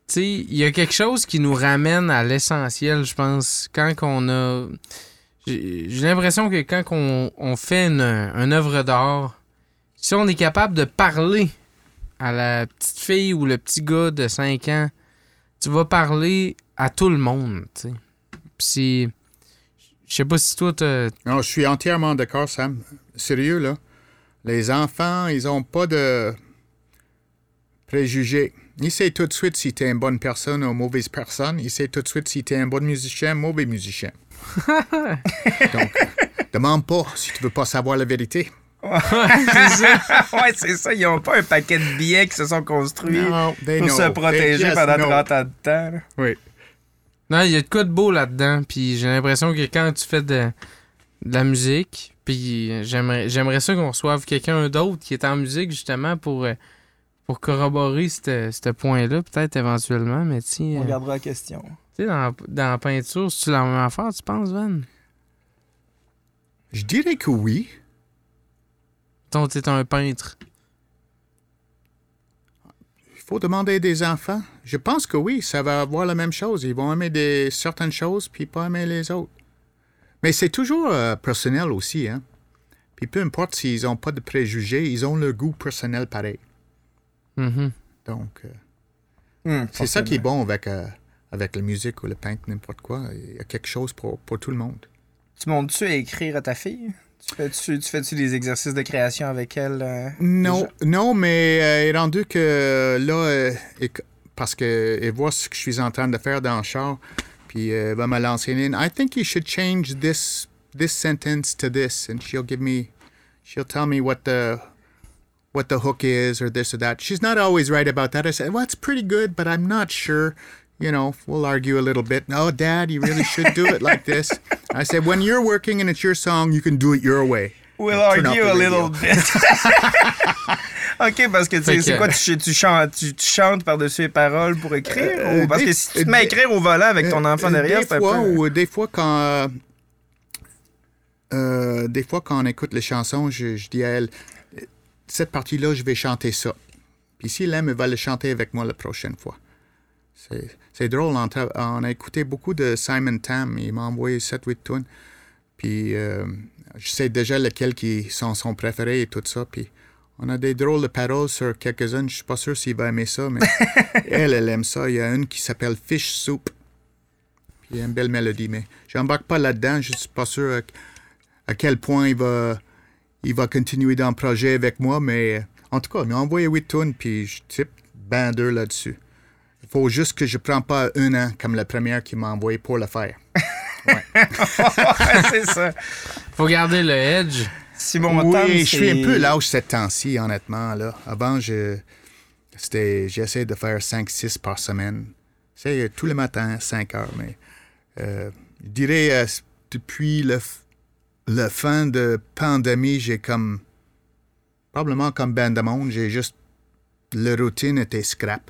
tu sais, il y a quelque chose qui nous ramène à l'essentiel, je pense. Quand on a. J'ai l'impression que quand on, fait une, œuvre d'art, si on est capable de parler à la petite fille ou le petit gars de 5 ans, tu vas parler à tout le monde, tu sais. Je sais pas si toi. Non, je suis entièrement d'accord, Sam. Sérieux, là. Les enfants, ils ont pas de préjugés. Ils savent tout de suite si t'es une bonne personne ou une mauvaise personne. Ils savent tout de suite si t'es un bon musicien ou un mauvais musicien. Donc, demande pas si tu veux pas savoir la vérité. ouais, c'est ça. Ils n'ont pas un paquet de billets qui se sont construits Non, they pour know. se protéger pendant know. 30 ans de temps. là. Oui. Non, il y a de quoi de beau là-dedans. Puis j'ai l'impression que quand tu fais de, de la musique, puis j'aimerais, j'aimerais ça qu'on reçoive quelqu'un d'autre qui est en musique justement pour, euh, pour corroborer ce ce point-là, peut-être éventuellement, mais sais, On euh, regardera la question. Tu sais, dans, dans la peinture, c'est-tu la même affaire, tu penses, Van? Je dirais que oui. Ton, t'es un peintre. Il faut demander des enfants. Je pense que oui, ça va avoir la même chose. Ils vont aimer des, certaines choses puis pas aimer les autres. Mais c'est toujours euh, personnel aussi, hein. Puis peu importe s'ils n'ont pas de préjugés, ils ont leur goût personnel pareil. Mhm. Donc, euh, Hum, c'est ça qui est bon avec, euh, avec la musique ou le peintre, n'importe quoi. Il y a quelque chose pour, pour tout le monde. Tu montes-tu à écrire à ta fille? Tu fais-tu, tu fais-tu des exercices de création avec elle? euh? Non, non, mais euh, il est rendu que là, euh, et parce qu'elle voit ce que je suis en train de faire dans le char, puis euh, elle va me lancer une. I think you should change this this sentence to this, and she'll give me, she'll tell me what the what the hook is or this or that. She's not always right about that. I said, well, it's pretty good, but I'm not sure. You know, we'll argue a little bit. Oh, Dad, you really should do it like this. I said, when you're working and it's your song, you can do it your way. We'll argue a little bit. OK, parce que tu c'est quoi, tu, tu chantes, tu, tu chantes par-dessus les paroles pour écrire? Euh, ou parce des- que si tu te mets à écrire au volant avec ton Euh, enfant euh, derrière, c'est fois, peu... ou des fois quand euh, euh, des fois quand on écoute les chansons, je, je dis à elle euh, cette partie-là, je vais chanter ça. Puis si elle aime, elle va le chanter avec moi la prochaine fois. C'est, drôle, on, a écouté beaucoup de Simon Tam, il m'a envoyé 7-8 tunes. Puis euh, je sais déjà lesquels qui sont son préféré et tout ça. Puis on a des drôles de paroles sur quelques-unes. Je suis pas sûr s'il va aimer ça, mais elle, elle aime ça. Il y a une qui s'appelle Fish Soup. Puis il y a une belle mélodie, mais j'embarque pas là-dedans. Je suis pas sûr à, à quel point il va, il va continuer dans le projet avec moi, mais en tout cas, il m'a envoyé 8 tunes, puis je type ben deux là-dessus. Il faut juste que je prends pas un an comme la première qui m'a envoyé pour le faire. c'est ça. Faut garder le edge. Si mon temps, oui, je suis un peu lâche ces temps-ci, honnêtement. Là. Avant, je, c'était, j'essayais de faire 5-6 par semaine. C'est tous les matins, 5 heures. Mais euh, je dirais, euh, depuis le, le fin de pandémie, j'ai comme, probablement comme ben de monde, j'ai juste, la routine était scrap.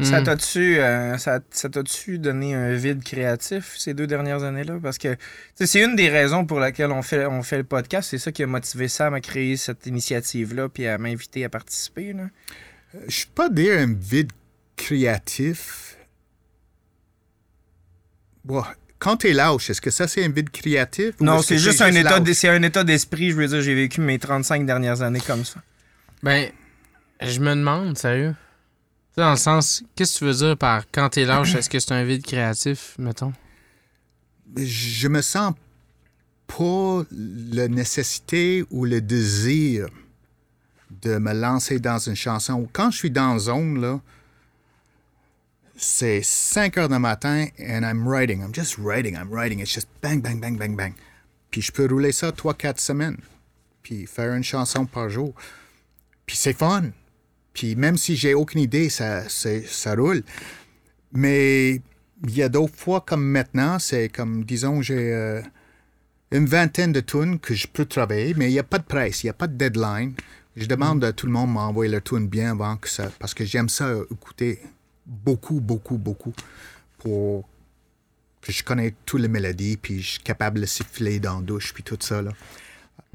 Ça Mm. t'a-tu euh, ça, ça t'a-tu donné un vide créatif ces deux dernières années-là? Parce que tu c'est une des raisons pour laquelle on fait, on fait le podcast. C'est ça qui a motivé Sam à créer cette initiative-là puis à m'inviter à participer. Là. Euh, Je suis pas dire un vide créatif. Bon, quand t'es lâche, est-ce que ça c'est un vide créatif? Non, c'est juste, un état, un état d'esprit. Je veux dire, j'ai vécu mes 35 dernières années comme ça. Ben, je me demande, sérieux. Dans le sens, qu'est-ce que tu veux dire par quand t'es lâche, est-ce que c'est un vide créatif, mettons? je me sens pas la nécessité ou le désir de me lancer dans une chanson. Quand je suis dans zone, là, c'est 5 heures du matin and I'm writing. I'm just writing, I'm writing. It's just bang, bang, bang, bang, bang. Puis je peux rouler ça 3-4 semaines. Puis faire une chanson par jour. Puis c'est fun. Puis même si j'ai aucune idée, ça, ça roule. Mais il y a d'autres fois comme maintenant, c'est comme, disons, j'ai euh, une vingtaine de tunes que je peux travailler, mais il n'y a pas de presse, il n'y a pas de deadline. Je demande à tout le monde de m'envoyer leur tune bien avant que ça, parce que j'aime ça écouter beaucoup, beaucoup, beaucoup pour que je connais toutes les mélodies, puis je suis capable de siffler dans la douche, puis tout ça, là.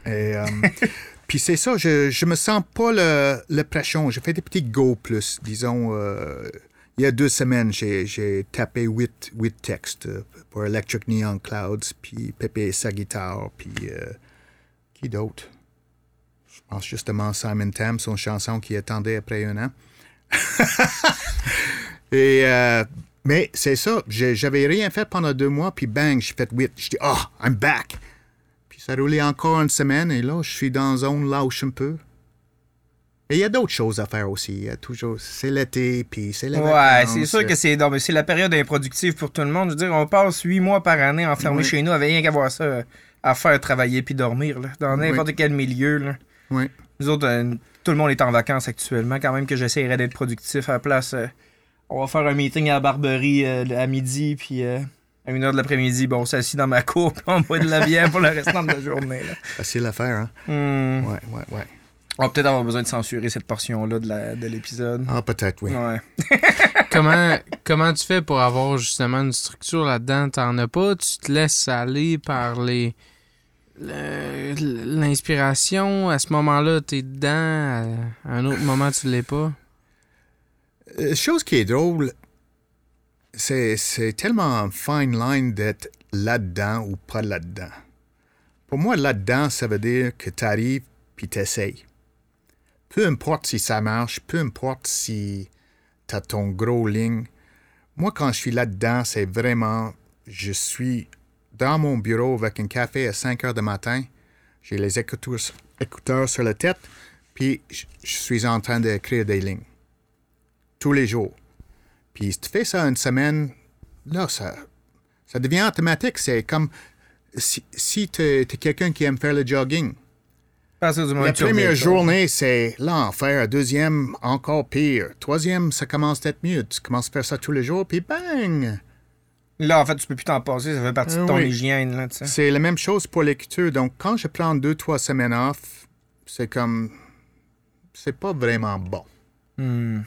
Et, euh, puis c'est ça, je, je me sens pas le, le pression. J'ai fait des petits go plus, disons. euh, il y a deux semaines, j'ai, tapé huit, huit textes euh, pour Electric Neon Clouds, puis Pépé et sa guitare, puis euh, qui d'autre? Je pense justement Simon Tam, son chanson qui attendait après un an. et, mais c'est ça, j'avais rien fait pendant deux mois, puis bang, j'ai fait huit. Je dis, oh, I'm back! Ça roulait encore une semaine, et là, je suis dans une zone lâche un peu. Et il y a d'autres choses à faire aussi. Il y a toujours, c'est l'été, puis c'est les Ouais, c'est sûr que c'est c'est la période improductive pour tout le monde. Je veux dire, on passe huit mois par année enfermé chez nous avec rien qu'à voir ça à faire, travailler puis dormir. Là, dans n'importe quel milieu. Là. Oui. Nous autres, euh, tout le monde est en vacances actuellement. Quand même que j'essaierais d'être productif à la place. euh, on va faire un meeting à la Barberie euh, à midi, puis à une heure de l'après-midi, bon, on s'assit dans ma cour, puis on boit de la bière pour le restant de la journée. là. Facile à faire, hein? Hmm. Ouais, ouais, ouais. On va peut-être avoir besoin de censurer cette portion-là de la- de l'épisode. Ah, peut-être, oui. Ouais. comment, comment tu fais pour avoir justement une structure là-dedans? T'en as pas? Tu te laisses aller par les le- l'inspiration? À ce moment-là, t'es dedans? À un autre moment, tu l'es pas? Euh, chose qui est drôle, c'est, tellement fine line d'être là-dedans ou pas là-dedans. Pour moi, là-dedans, ça veut dire que tu arrives puis tu essayes. Peu importe si ça marche, peu importe si tu as ton gros ligne. Moi, quand je suis là-dedans, c'est vraiment, je suis dans mon bureau avec un café à 5 heures du matin. J'ai les écouteurs, écouteurs sur la tête, puis je suis en train d'écrire des lignes tous les jours. Puis si tu fais ça une semaine, là, ça, ça devient automatique. C'est comme si, si tu es, quelqu'un qui aime faire le jogging. La première journée, c'est l'enfer. Deuxième, encore pire. Troisième, ça commence à être mieux. Tu commences à faire ça tous les jours, puis bang! Là, en fait, tu peux plus t'en passer. Ça fait partie de ton oui. hygiène. C'est la même chose pour l'écriture. Donc, quand je prends deux, trois semaines off, c'est comme. C'est pas vraiment bon. Hmm.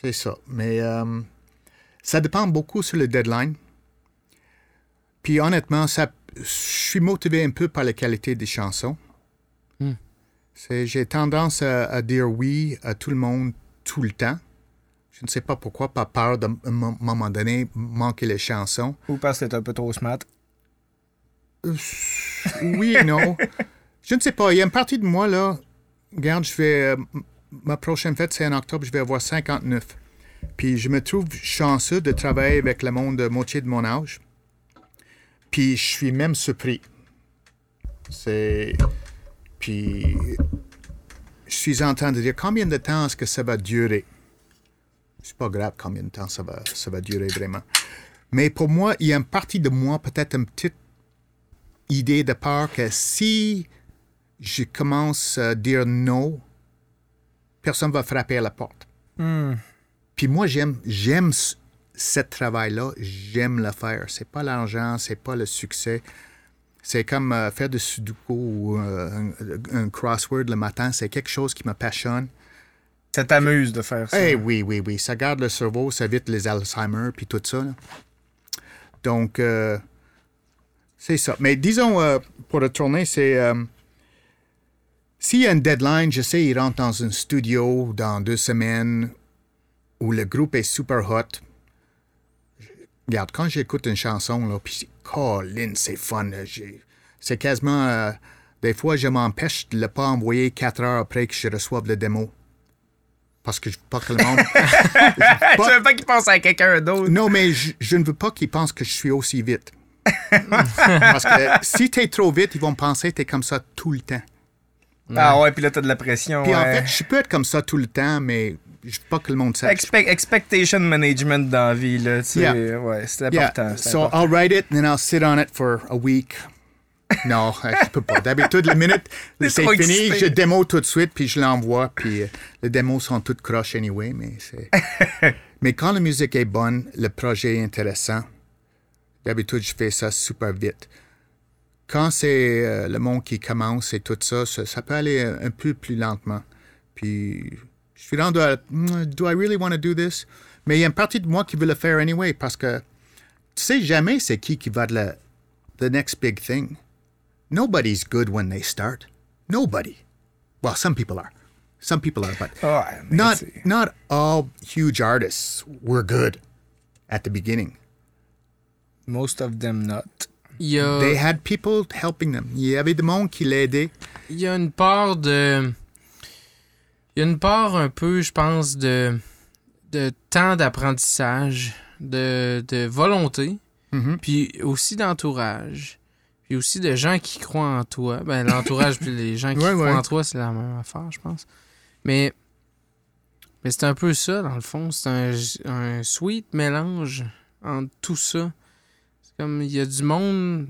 C'est ça. Mais euh, ça dépend beaucoup sur le deadline. Puis honnêtement, ça, je suis motivé un peu par la qualité des chansons. Hmm. C'est- J'ai tendance à, à dire oui à tout le monde tout le temps. Je ne sais pas pourquoi, par peur de, à un moment donné, manquer les chansons. Ou parce que t'es un peu trop smart. Euh, oui et non. je ne sais pas. Il y a une partie de moi, là. Regarde, je vais. euh, ma prochaine fête, c'est en octobre, je vais avoir 59. Puis je me trouve chanceux de travailler avec le monde de moitié de mon âge. Puis je suis même surpris. C'est. Puis. Je suis en train de dire combien de temps est-ce que ça va durer? C'est pas grave combien de temps ça va, ça va durer vraiment. Mais pour moi, il y a une partie de moi, peut-être une petite idée de peur que si je commence à dire non, personne va frapper à la porte. Hmm. Puis moi, j'aime, j'aime ce ce travail-là, j'aime le faire. C'est pas l'argent, c'est pas le succès. C'est comme euh, faire de sudoku ou euh, un, un crossword le matin. C'est quelque chose qui me passionne. Ça t'amuse de faire ça. Eh oui, oui, oui. Ça garde le cerveau, ça évite les Alzheimer, puis tout ça. là. Donc, euh, c'est ça. Mais disons, pour retourner, c'est... S'il y a une deadline, je sais, il rentre dans un studio dans deux semaines où le groupe est super hot. Regarde, quand j'écoute une chanson, là, puis Colin, c'est fun. C'est quasiment... euh, des fois, je m'empêche de ne pas envoyer quatre heures après que je reçoive le démo. Parce que je veux pas que le monde... tu veux pas qu'il pense à quelqu'un d'autre? Non, mais je, je ne veux pas qu'ils pensent que je suis aussi vite. Parce que si tu es trop vite, ils vont penser que tu es comme ça tout le temps. Ah ouais, puis là, t'as de la pression. Puis en fait, je peux être comme ça tout le temps, mais je veux pas que le monde sache. Expect- expectation management dans la vie, là. Tu sais, Yeah. Ouais, c'est Yeah, important. c'est so important. I'll write it and then I'll sit on it for a week. Non, je peux pas. D'habitude, la minute c'est fini, excité. je démo tout de suite, puis je l'envoie, puis euh, les démos sont toutes croches anyway, mais c'est... mais quand la musique est bonne, le projet est intéressant, d'habitude, je fais ça super vite. Quand c'est euh, le monde qui commence et tout ça, ça, ça peut aller un, un peu plus lentement. Puis, je suis rendu à... Hmm, Do I really want to do this? Mais il y a une partie de moi qui veut le faire anyway, parce que tu sais jamais c'est qui qui va de la the next big thing. Nobody's good when they start. Nobody. Well, some people are. Some people are, but mais not not all huge artists were good at the beginning. Most of them not. Il y a, They had people helping them. Il y avait des monde qui l'aidaient. il y a une part de. Il y a une part un peu, je pense, de, de temps d'apprentissage, de, de volonté, Mhm. puis aussi d'entourage, puis aussi de gens qui croient en toi. Ben, l'entourage puis les gens qui Ouais, croient ouais. en toi, c'est la même affaire, je pense. Mais, mais c'est un peu ça, dans le fond. C'est un, un sweet mélange entre tout ça. Comme, il y a du monde...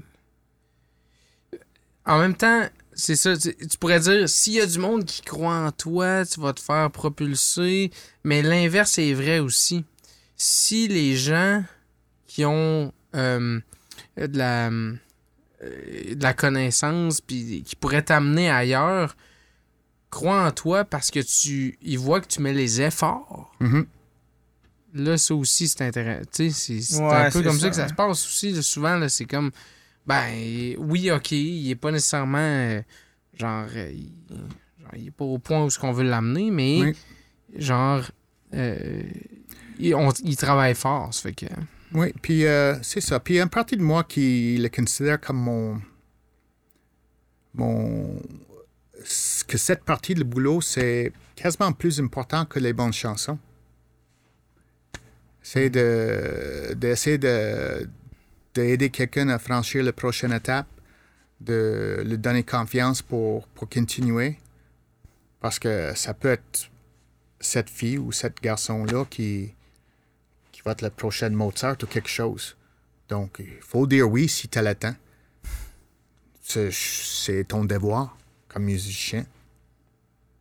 En même temps, c'est ça, tu, pourrais dire, s'il y a du monde qui croit en toi, tu vas te faire propulser, mais l'inverse est vrai aussi. Si les gens qui ont euh, de, la, euh, de la connaissance, puis qui pourraient t'amener ailleurs, croient en toi parce que tu ils voient que tu mets les efforts. Mhm. Là, ça aussi, c'est intéressant. C'est Ouais, un peu comme ça, ça, que ça se passe aussi. là. souvent, là, c'est comme, ben, oui, OK, il est pas nécessairement, euh, genre, euh, il, genre, il est pas au point où ce qu'on veut l'amener, mais, Oui. genre, euh, il, on- il travaille fort, ça fait que... Oui, puis euh, c'est ça. Puis il y a une partie de moi qui le considère comme mon. mon que cette partie du boulot, c'est quasiment plus important que les bonnes chansons. C'est de, d'essayer de, d'aider quelqu'un à franchir la prochaine étape, de lui donner confiance pour, pour continuer. Parce que ça peut être cette fille ou cet garçon-là qui, qui va être le prochain Mozart ou quelque chose. Donc, il faut dire oui si tu as le temps. C'est, c'est ton devoir comme musicien.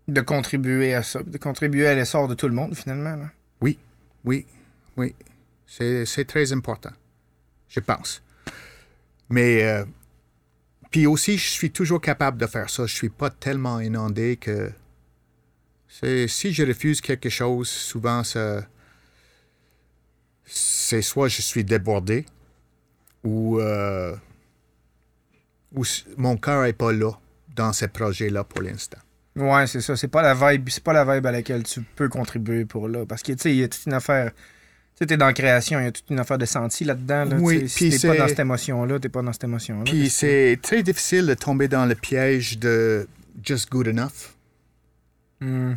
De contribuer à ça, de contribuer à l'essor de tout le monde, finalement. là. Oui, oui, oui. C'est, très important, je pense. Mais, euh, puis aussi, je suis toujours capable de faire ça. Je suis pas tellement inondé que si je refuse quelque chose, souvent, c'est soit je suis débordé ou, euh, ou mon cœur n'est pas là dans ce projet-là pour l'instant. Ouais, c'est ça. C'est pas la vibe, c'est pas la vibe à laquelle tu peux contribuer pour là. Parce que, tu sais, il y a toute une affaire. Tu dans la création, il y a toute une affaire de senti là-dedans. Là, Oui, si t'es pas dans cette émotion-là, t'es pas dans cette émotion-là. Puis c'est très difficile de tomber dans le piège de just good enough. Hmm.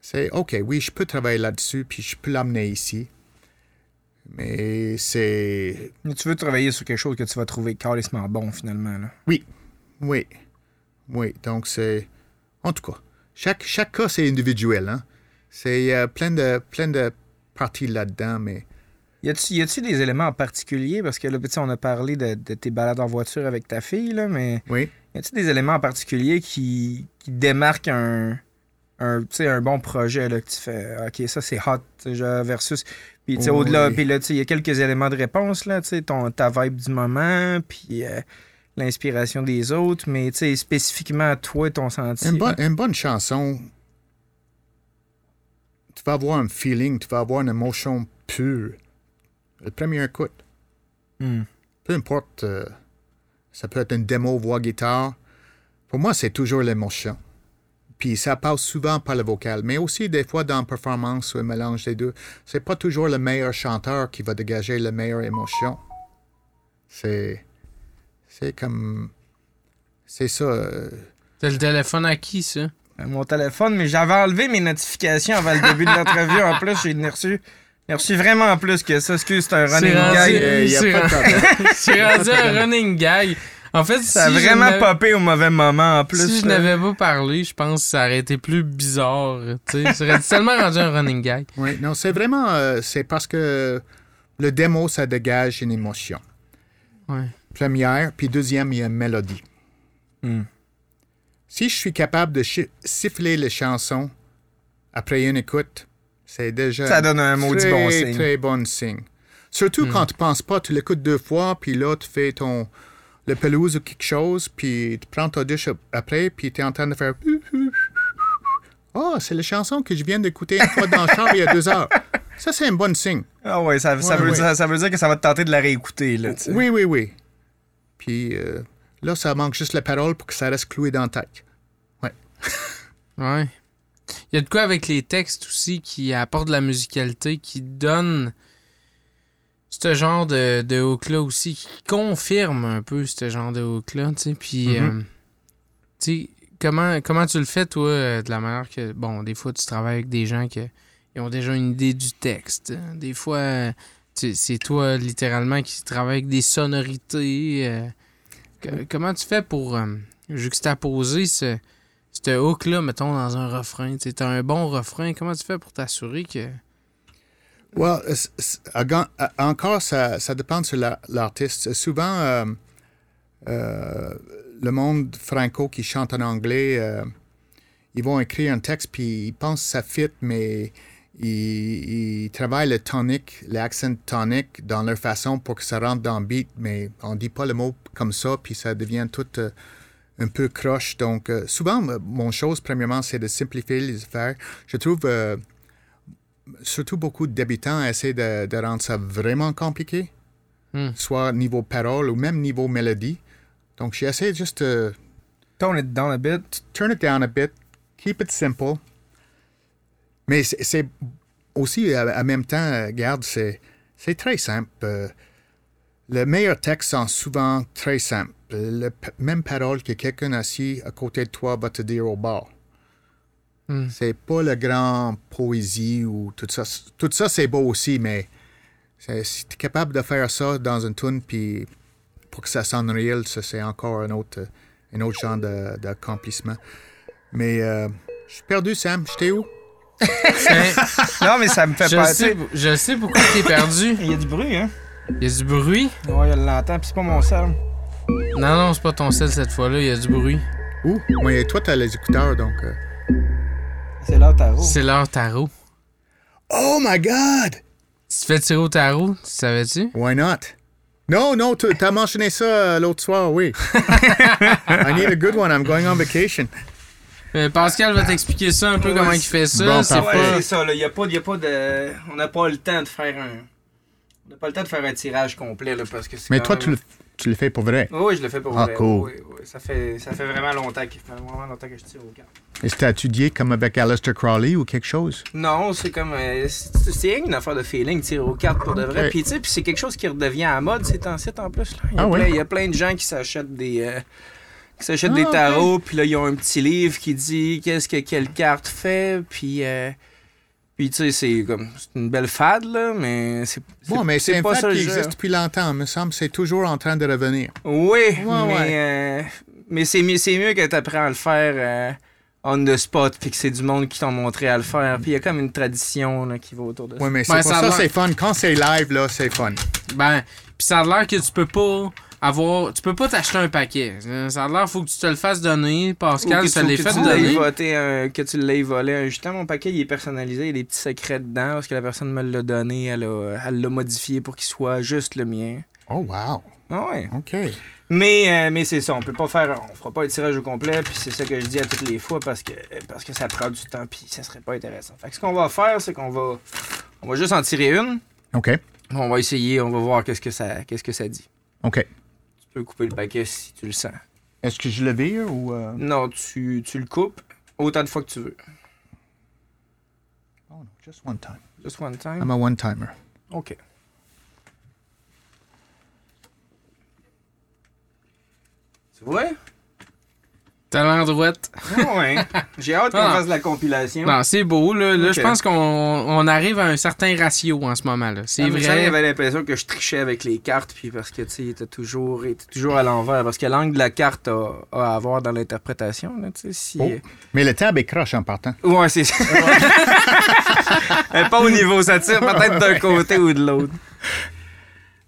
C'est OK, oui, je peux travailler là-dessus, puis je peux l'amener ici. Mais c'est. Mais tu veux travailler sur quelque chose que tu vas trouver carrément bon, finalement. Là. Oui. Oui. Oui. Donc, c'est. En tout cas, chaque, chaque cas, c'est individuel. Hein? C'est euh, plein, de, plein de parties là-dedans, mais. Y a-tu des éléments en particulier? Parce que là, on a parlé de, de tes balades en voiture avec ta fille, là, mais Oui. y a-tu des éléments en particulier qui, qui démarquent un, un, tu sais, un bon projet là, que tu fais? OK, ça, c'est hot, genre, versus. Puis, tu sais, Oui. au-delà, puis là, tu sais, il y a quelques éléments de réponse, là, tu sais, ton, ta vibe du moment, puis euh, l'inspiration des autres, mais, tu sais, spécifiquement, toi, ton senti. Une, une bonne chanson, tu vas avoir un feeling, tu vas avoir une émotion pure. Le premier écoute. Hmm. peu importe, euh, ça peut être une démo voix guitare. Pour moi, c'est toujours l'émotion. Puis ça passe souvent par le vocal, mais aussi des fois dans la performance ou un mélange des deux. C'est pas toujours le meilleur chanteur qui va dégager la meilleure émotion. C'est. C'est comme. C'est ça. euh, T'as le téléphone à qui, ça? Euh, Mon téléphone, mais j'avais enlevé mes notifications avant le début de l'entrevue. En plus, j'ai reçu, j'ai reçu vraiment plus que ça. Excuse, c'est un running C'est rendu- gag. euh, y a c'est pas de rendu- un running gag. En fait, Ça a si vraiment popé au mauvais moment en plus. si je n'avais pas parlé, je pense que ça aurait été plus bizarre. Tu sais, ça aurait tellement rendu un running gag. Oui, non, c'est vraiment. euh, c'est parce que le démo, ça dégage une émotion. Ouais. Première, puis deuxième, il y a une mélodie. Hmm. Si je suis capable de siffler les chansons après une écoute, c'est déjà Ça donne un maudit très, bon signe. très bon signe. Surtout quand tu penses pas, tu l'écoutes deux fois, puis là, tu fais ton le pelouse ou quelque chose, puis tu prends ta douche ap- après, puis tu es en train de faire... Ah, c'est la chanson que je viens d'écouter une fois dans le char il y a deux heures. Ça, c'est un bon signe. Ah ouais, ça, ça Ouais, veut ouais. Dire, ça veut dire que ça va te tenter de la réécouter. Là, tu sais. Oui, oui, oui. Puis euh, là, ça manque juste la parole pour que ça reste cloué dans la tête. Ouais. Il y a de quoi avec les textes aussi qui apportent de la musicalité, qui donne ce genre de, de hook-là aussi, qui confirme un peu ce genre de hook-là, tu sais. Puis, Mhm. euh, tu sais, comment, comment tu le fais, toi, euh, de la manière que, bon, des fois, tu travailles avec des gens qui ont déjà une idée du texte. Des fois, euh, c'est toi, littéralement, qui travaille avec des sonorités. euh. Comment tu fais pour euh, juxtaposer ce ce hook-là, mettons, dans un refrain? Tu as un bon refrain. Comment tu fais pour t'assurer que. Well, encore, ça, ça dépend sur la- l'artiste. Souvent, euh, euh, le monde franco qui chante en anglais, ils vont écrire un texte, puis ils pensent que ça fit, mais ils, ils travaillent le tonic, l'accent tonic dans leur façon pour que ça rentre dans le beat, mais on dit pas le mot comme ça, puis ça devient tout euh, un peu croche. Donc, euh, souvent, mon chose, premièrement, c'est de simplifier les affaires. Je trouve, euh, surtout beaucoup d'habitants essaient de, de rendre ça vraiment compliqué, Hmm. soit niveau parole ou même niveau mélodie. Donc, j'ai essayé juste de Tone it down a bit. turn it down a bit, keep it simple. Mais c'est- aussi, à- en même temps, euh, garde, c'est c'est très simple. Euh, Les meilleurs textes sont souvent très simples. La même parole que quelqu'un assis à côté de toi va te dire au bar. Hmm. C'est pas la grande poésie ou tout ça. Tout ça, c'est beau aussi, mais si tu es capable de faire ça dans une tune, puis pour que ça sonne réel, ça, c'est encore un autre, un autre genre d'accomplissement. Mais euh, je suis perdu, Sam. J'étais où? Mais Non, mais ça me fait je, pas. sais, je sais pourquoi t'es perdu. Il y a du bruit, hein? Il y a du bruit? Ouais, je l'entends, puis c'est pas mon sel. Non, non, c'est pas ton sel cette fois-là, il y a du bruit. Où? Oui, toi, t'as les écouteurs, donc... euh. C'est là, tarot. C'est l'heure tarot. Oh my God! Tu te fais tirer au tarot, tu savais-tu? Why not? Non, non, tu as mentionné ça euh, l'autre soir, oui. I need a good one. I'm going on vacation. Euh, Pascal va t'expliquer ça un peu Ouais, comment il fait ça. bon, c'est. Ouais, pas... c'est ça, là. Il y a pas, y a pas de. On n'a pas le temps de faire un. On n'a pas le temps de faire un tirage complet, là, parce que c'est. Mais toi, même- tu le, tu le fais pour vrai? Oui, oui, je le fais pour Ah, vrai. cool. Oui, oui. Ça fait, ça fait vraiment longtemps, que, vraiment longtemps que je tire au cartes. Est-ce que tu as étudié comme avec Aleister Crowley ou quelque chose? Non, c'est comme. euh, c'est une affaire de feeling, tirer aux cartes pour de vrai. Puis, tu sais, c'est quelque chose qui redevient à la mode ces temps-ci en plus. Là. Il, y a Ah plein, ouais? il y a plein de gens qui s'achètent des. euh, qui s'achètent Ah, des ok. tarots, puis là, ils ont un petit livre qui dit qu'est-ce que quelle carte fait, puis. euh, puis, tu sais, c'est comme. C'est une belle fade, là, mais c'est. Bon, mais c'est un pas fait ça qui existe depuis longtemps. Il me semble que c'est toujours en train de revenir. Oui, mais, ouais. euh, mais c'est mieux, c'est mieux que tu apprends à le faire euh, on the spot, puis que c'est du monde qui t'ont montré à le faire. Puis il y a comme une tradition là, qui va autour de ça. Oui, mais c'est Ouais, pour ça c'est fun. Quand c'est live, là, c'est fun. Ben, pis ça a l'air que tu peux pas avoir... Tu peux pas t'acheter un paquet. Ça a l'air faut que tu te le fasses donner. Pascal, ça tu- l'est fait donner. voté, euh, que tu l'aies volé. Justement, mon paquet, il est personnalisé. Il y a des petits secrets dedans parce que la personne me l'a donné. Elle l'a elle l'a modifié pour qu'il soit juste le mien. Oh, wow. Ah ouais. OK. Mais, euh, mais c'est ça, on peut pas faire, on fera pas le tirage au complet, puis c'est ça que je dis à toutes les fois parce que, parce que ça prend du temps, puis ça serait pas intéressant. Fait que ce qu'on va faire, c'est qu'on va, on va juste en tirer une, OK. on va essayer, on va voir qu'est-ce que ça, qu'est-ce que ça dit. OK. Tu peux couper le paquet si tu le sens. Est-ce que je le vire ou... euh? Non, tu, tu le coupes autant de fois que tu veux. Oh, no, just one time. Just one time? I'm a one-timer. Ok. Tu vois? T'as l'endroite. Ah ouais. J'ai hâte qu'on Ah. fasse la compilation. Non, c'est beau, là. Là, je pense qu'on on arrive à un certain ratio en ce moment, là. C'est vrai. J'avais l'impression que je trichais avec les cartes, puis parce que, tu sais, il était toujours, était toujours à l'envers. Parce que l'angle de la carte a, a à voir dans l'interprétation, là, tu sais. Si... Oh. Mais le tab est croche en partant. Ouais, c'est ça. Pas au niveau, ça tire peut-être d'un côté ou de l'autre.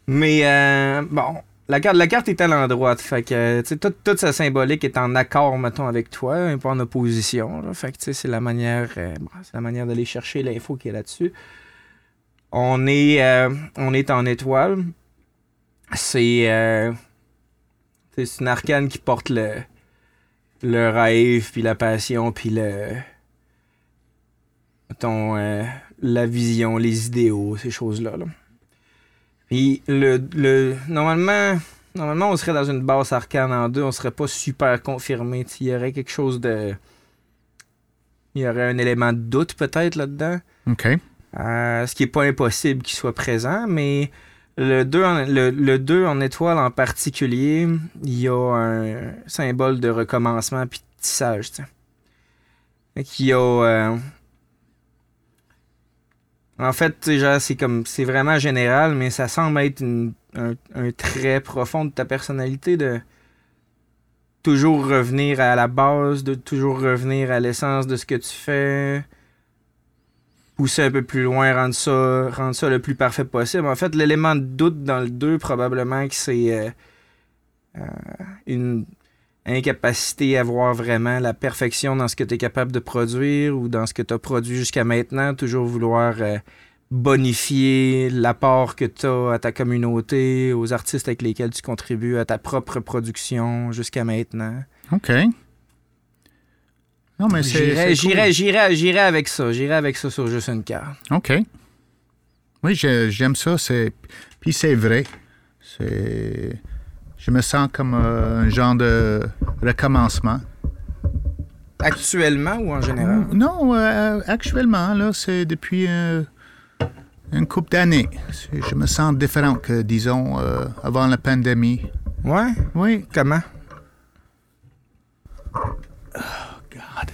Mais, euh, bon, la carte, la carte est à l'endroit. Fait que, toute, sa symbolique est en accord, mettons, avec toi, et pas en opposition. Fait que, c'est la manière, euh, bon, c'est la manière d'aller chercher l'info qui est là-dessus. On est, euh, on est en étoile. C'est, euh, c'est une arcane qui porte le, le rêve, puis la passion, puis le mettons, euh, la vision, les idéaux, ces choses-là. là. Puis le, le normalement, normalement, on serait dans une basse arcane en deux, on serait pas super confirmé. Il y aurait quelque chose de. Il y aurait un élément de doute peut-être là-dedans. OK. Euh, ce qui est pas impossible qu'il soit présent, mais le 2 en, le, le 2 en étoile en particulier, il y a un symbole de recommencement puis de tissage. Fait y a. euh, en fait, c'est comme. C'est vraiment général, mais ça semble être un, un trait profond de ta personnalité de toujours revenir à la base, de toujours revenir à l'essence de ce que tu fais pousser un peu plus loin, rendre ça, rendre ça le plus parfait possible. En fait, l'élément de doute dans le 2, probablement que c'est euh, euh, une incapacité à voir vraiment la perfection dans ce que tu es capable de produire ou dans ce que tu as produit jusqu'à maintenant. Toujours vouloir euh, bonifier l'apport que tu as à ta communauté, aux artistes avec lesquels tu contribues, à ta propre production jusqu'à maintenant? OK. Non, mais c'est. Cool. j'irais, j'irais avec ça. J'irais avec ça sur juste une carte. OK. Oui, j'aime ça. C'est... Puis c'est vrai. C'est... Je me sens comme euh, un genre de recommencement. Actuellement ou en général? Non, euh, actuellement, là, c'est depuis euh, une couple d'années. Je me sens différent que, disons, euh, avant la pandémie. Ouais? Oui. Comment? God.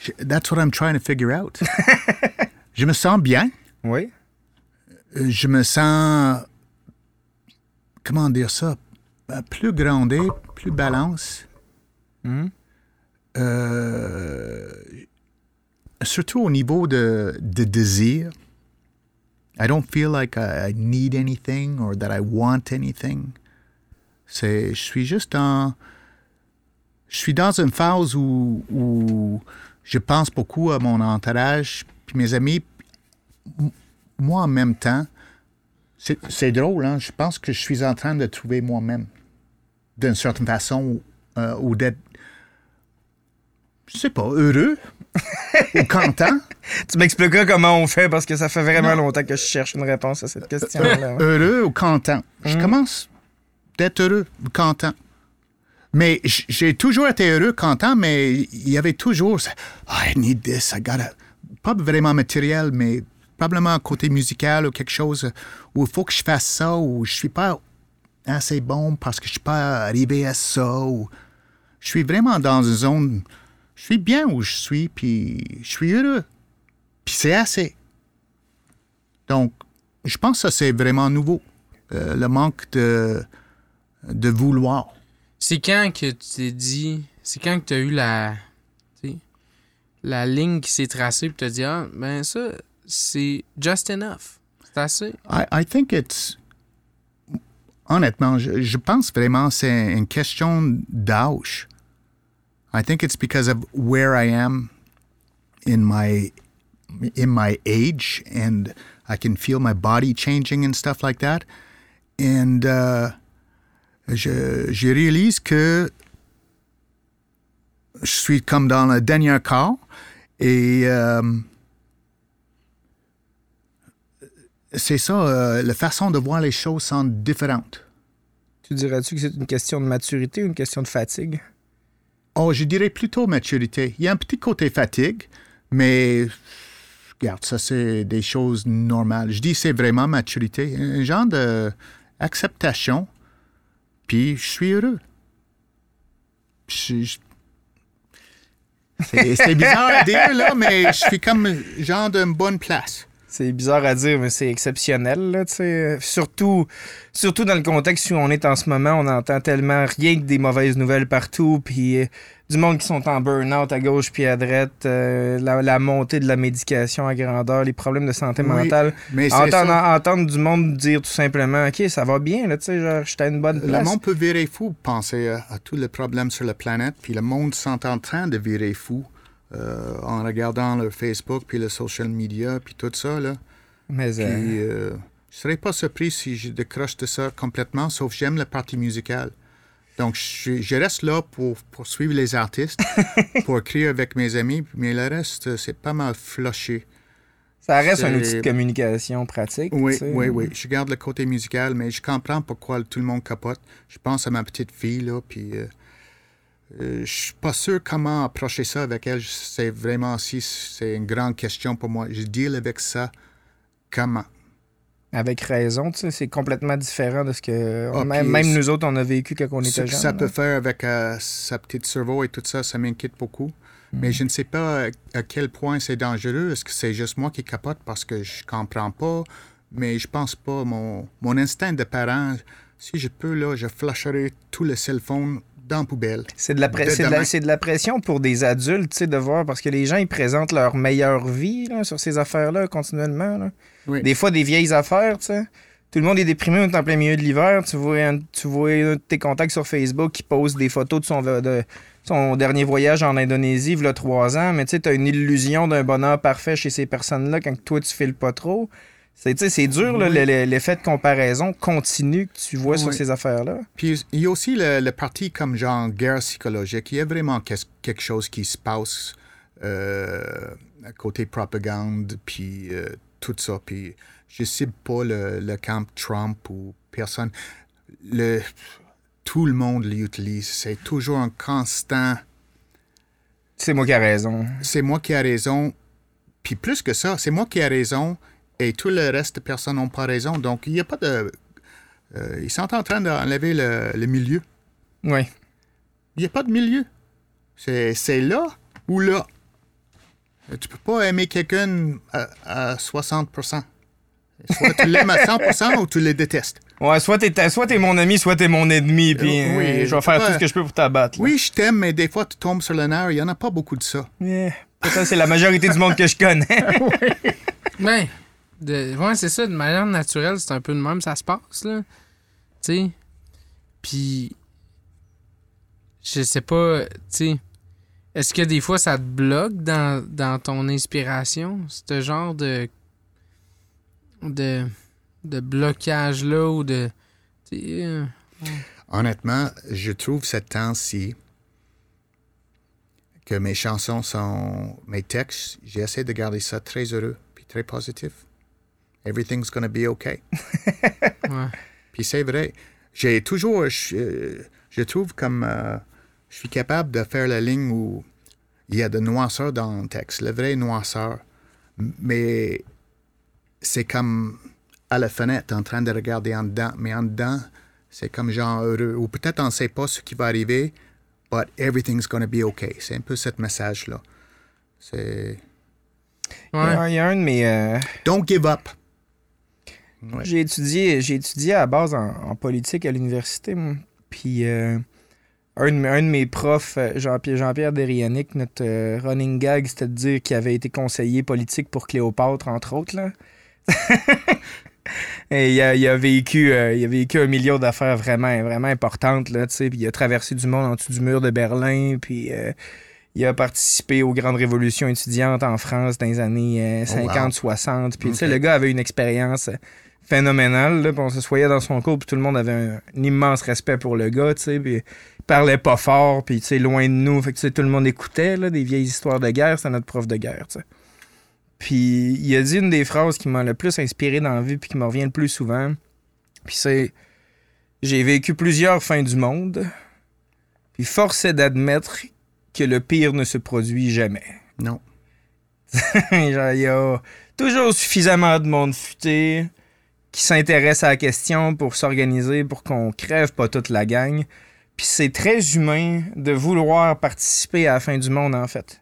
Je- That's what I'm trying to figure out. je me sens bien. Oui. Euh, Je me sens... Comment dire ça? Euh, Plus grandé, plus balance. Mhm. Euh, surtout au niveau de, de désir. I don't feel like I, I need anything or that I want anything. C'est, je suis juste dans, je suis dans une phase où, où je pense beaucoup à mon entourage, puis mes amis. Moi, en même temps, c'est, drôle, hein? Je pense que je suis en train de trouver moi-même, d'une certaine façon, euh, ou d'être je sais pas, heureux ou content. Tu m'expliqueras comment on fait parce que ça fait vraiment longtemps que je cherche une réponse à cette question-là. ouais. Heureux ou content. Mm. Je commence d'être heureux ou content. Mais j'ai toujours été heureux, content, mais il y avait toujours ça, Ah, I need this, I gotta. Pas vraiment matériel, mais probablement côté musical ou quelque chose où il faut que je fasse ça, ou je suis pas assez bon parce que je suis pas arrivé à ça, ou je suis vraiment dans une zone. Je suis bien où je suis, puis je suis heureux. Puis c'est assez. Donc, je pense que c'est vraiment nouveau. Euh, le manque de, de vouloir. C'est quand que tu t'es dit. C'est quand que tu as eu la. La ligne qui s'est tracée, puis tu as dit, ah, ben ça, c'est just enough. C'est assez. I, I think it's. Honnêtement, je, je pense vraiment c'est une question d'âge. I think it's because of where I am in my in my age and I can feel my body changing and stuff like that. And uh, je, je réalise que je suis comme dans le dernier quart et euh, c'est ça, euh, la façon de voir les choses sont différentes. Tu dirais-tu que c'est une question de maturité ou une question de fatigue? Oh, je dirais plutôt maturité. Il y a un petit côté fatigue, mais regarde, ça c'est des choses normales. Je dis c'est vraiment maturité, un genre de acceptation, puis je suis heureux. Je- c'est bizarre à dire, là, mais je suis comme genre d'une bonne place. C'est bizarre à dire, mais c'est exceptionnel, là. Surtout, surtout dans le contexte où on est en ce moment, on entend tellement rien que des mauvaises nouvelles partout, puis euh, du monde qui sont en burn-out à gauche puis à droite, euh, la, la montée de la médication à grandeur, les problèmes de santé Oui, mentale. Mais c'est Entendre, entendre du monde dire tout simplement, OK, ça va bien, là, genre, j'étais à une bonne Le place. monde peut virer fou, penser à, à tous les problèmes sur la planète, puis le monde sont en train de virer fou euh, en regardant le Facebook, puis le social media, puis tout ça. Là. Mais, Puis euh, euh, je serais pas surpris si je décroche de ça complètement, sauf j'aime la partie musicale. Donc, je, je reste là pour, pour suivre les artistes, pour écrire avec mes amis, mais le reste, c'est pas mal flushé. ça reste un outil de communication pratique. Oui, tu sais. oui, oui. Je garde le côté musical, mais je comprends pourquoi tout le monde capote. Je pense à ma petite fille, là, puis euh, euh, je suis pas sûr comment approcher ça avec elle. C'est vraiment si c'est une grande question pour moi. Je deal avec ça comment? Avec raison, tu sais, c'est complètement différent de ce que Ah, même, nous autres on a vécu quand on Ce était que jeunes. ça là. peut faire avec euh, sa petite cerveau et tout ça, ça m'inquiète beaucoup. Mm. Mais je ne sais pas à- à quel point c'est dangereux. Est-ce que c'est juste moi qui capote parce que je comprends pas? Mais je pense pas. Mon, mon instinct de parent, si je peux, là, je flasherai tout le cell phone dans la poubelle. C'est de, la pre- de c'est de la- demain. c'est de la pression pour des adultes, tu sais, de voir, parce que les gens, ils présentent leur meilleure vie là, sur ces affaires-là continuellement. là. Oui. Des fois, des vieilles affaires, tu sais. Tout le monde est déprimé, on est en plein milieu de l'hiver. Tu vois, un, tu vois un de tes contacts sur Facebook qui pose des photos de son, de son dernier voyage en Indonésie, il y a trois ans, mais tu sais, tu as une illusion d'un bonheur parfait chez ces personnes-là quand toi, tu files pas trop. C'est, dur, Oui. le- le- l'effet de comparaison continu que tu vois sur ces affaires-là. Puis il y a aussi le, le parti comme genre guerre psychologique. Il y a vraiment quelque chose qui se passe euh, à côté propagande, puis euh, tout ça. Puis je cible pas le, le camp Trump ou personne. Le, tout le monde l'utilise. C'est toujours un constant. C'est moi qui ai raison. C'est moi qui ai raison. Puis plus que ça, c'est moi qui ai raison et tout le reste de personnes n'ont pas raison. Donc il n'y a pas de. euh, ils sont en train d'enlever le, le milieu. Oui. Il n'y a pas de milieu. C'est c'est là ou là. Tu peux pas aimer quelqu'un à, à 60% Soit tu l'aimes à 100% ou tu le détestes. Ouais, soit t'es, soit t'es mon ami, soit t'es mon ennemi, puis Euh, oui, euh, je vais faire tout ce que je peux pour t'abattre. là. Oui, je t'aime, mais des fois, tu tombes sur le nerf. Il n'y en a pas beaucoup de ça. Yeah. Ça, c'est la majorité du monde que je connais. Ben, de, ouais, c'est ça, de manière naturelle, c'est un peu de même, ça se passe, là. Tu sais. Puis, je sais pas, tu sais, est-ce que des fois ça te bloque dans, dans ton inspiration, ce genre de. de. de blocage-là ou de. euh, Honnêtement, je trouve ce temps-ci que mes chansons sont. mes textes, j'essaie de garder ça très heureux puis très positif. Everything's gonna be okay. ouais. Puis c'est vrai. J'ai toujours. Je, euh, je trouve comme. euh, je suis capable de faire la ligne où il y a de noirceur dans le texte, le vrai noirceur. Mais c'est comme à la fenêtre en train de regarder en dedans. Mais en dedans, c'est comme genre heureux. Ou peut-être on ne sait pas ce qui va arriver, but everything's gonna be okay. C'est un peu ce message-là. C'est. Ouais. Il y a un de mes. euh, Don't give up. Ouais. J'ai étudié, j'ai étudié à la base en, en politique à l'université. Puis euh, un, de, mes- un de mes profs, euh, Jean-Pierre, Jean-Pierre Derianic, notre euh, running gag, c'était de dire qu'il avait été conseiller politique pour Cléopâtre, entre autres. Là. Et il a, il a vécu, euh, il a vécu un million d'affaires vraiment, vraiment importantes. Là, puis il a traversé du monde en dessous du mur de Berlin. Puis il a participé aux grandes révolutions étudiantes en France dans les années euh, Oh, wow. 50-60. Puis tu sais, Ok. le gars avait une expérience Là, puis on se soyait dans son cours, puis tout le monde avait un, un immense respect pour le gars. tu sais, Puis il parlait pas fort, puis tu sais, loin de nous. Fait que tu sais, tout le monde écoutait là, des vieilles histoires de guerre. C'était notre prof de guerre. tu sais. Puis il a dit une des phrases qui m'a le plus inspiré dans la vie, puis qui me revient le plus souvent. Puis c'est J'ai vécu plusieurs fins du monde, puis force est d'admettre que le pire ne se produit jamais. Non. Genre, il y a toujours suffisamment de monde futé qui s'intéresse à la question pour s'organiser pour qu'on crève pas toute la gang. Puis c'est très humain de vouloir participer à la fin du monde, en fait.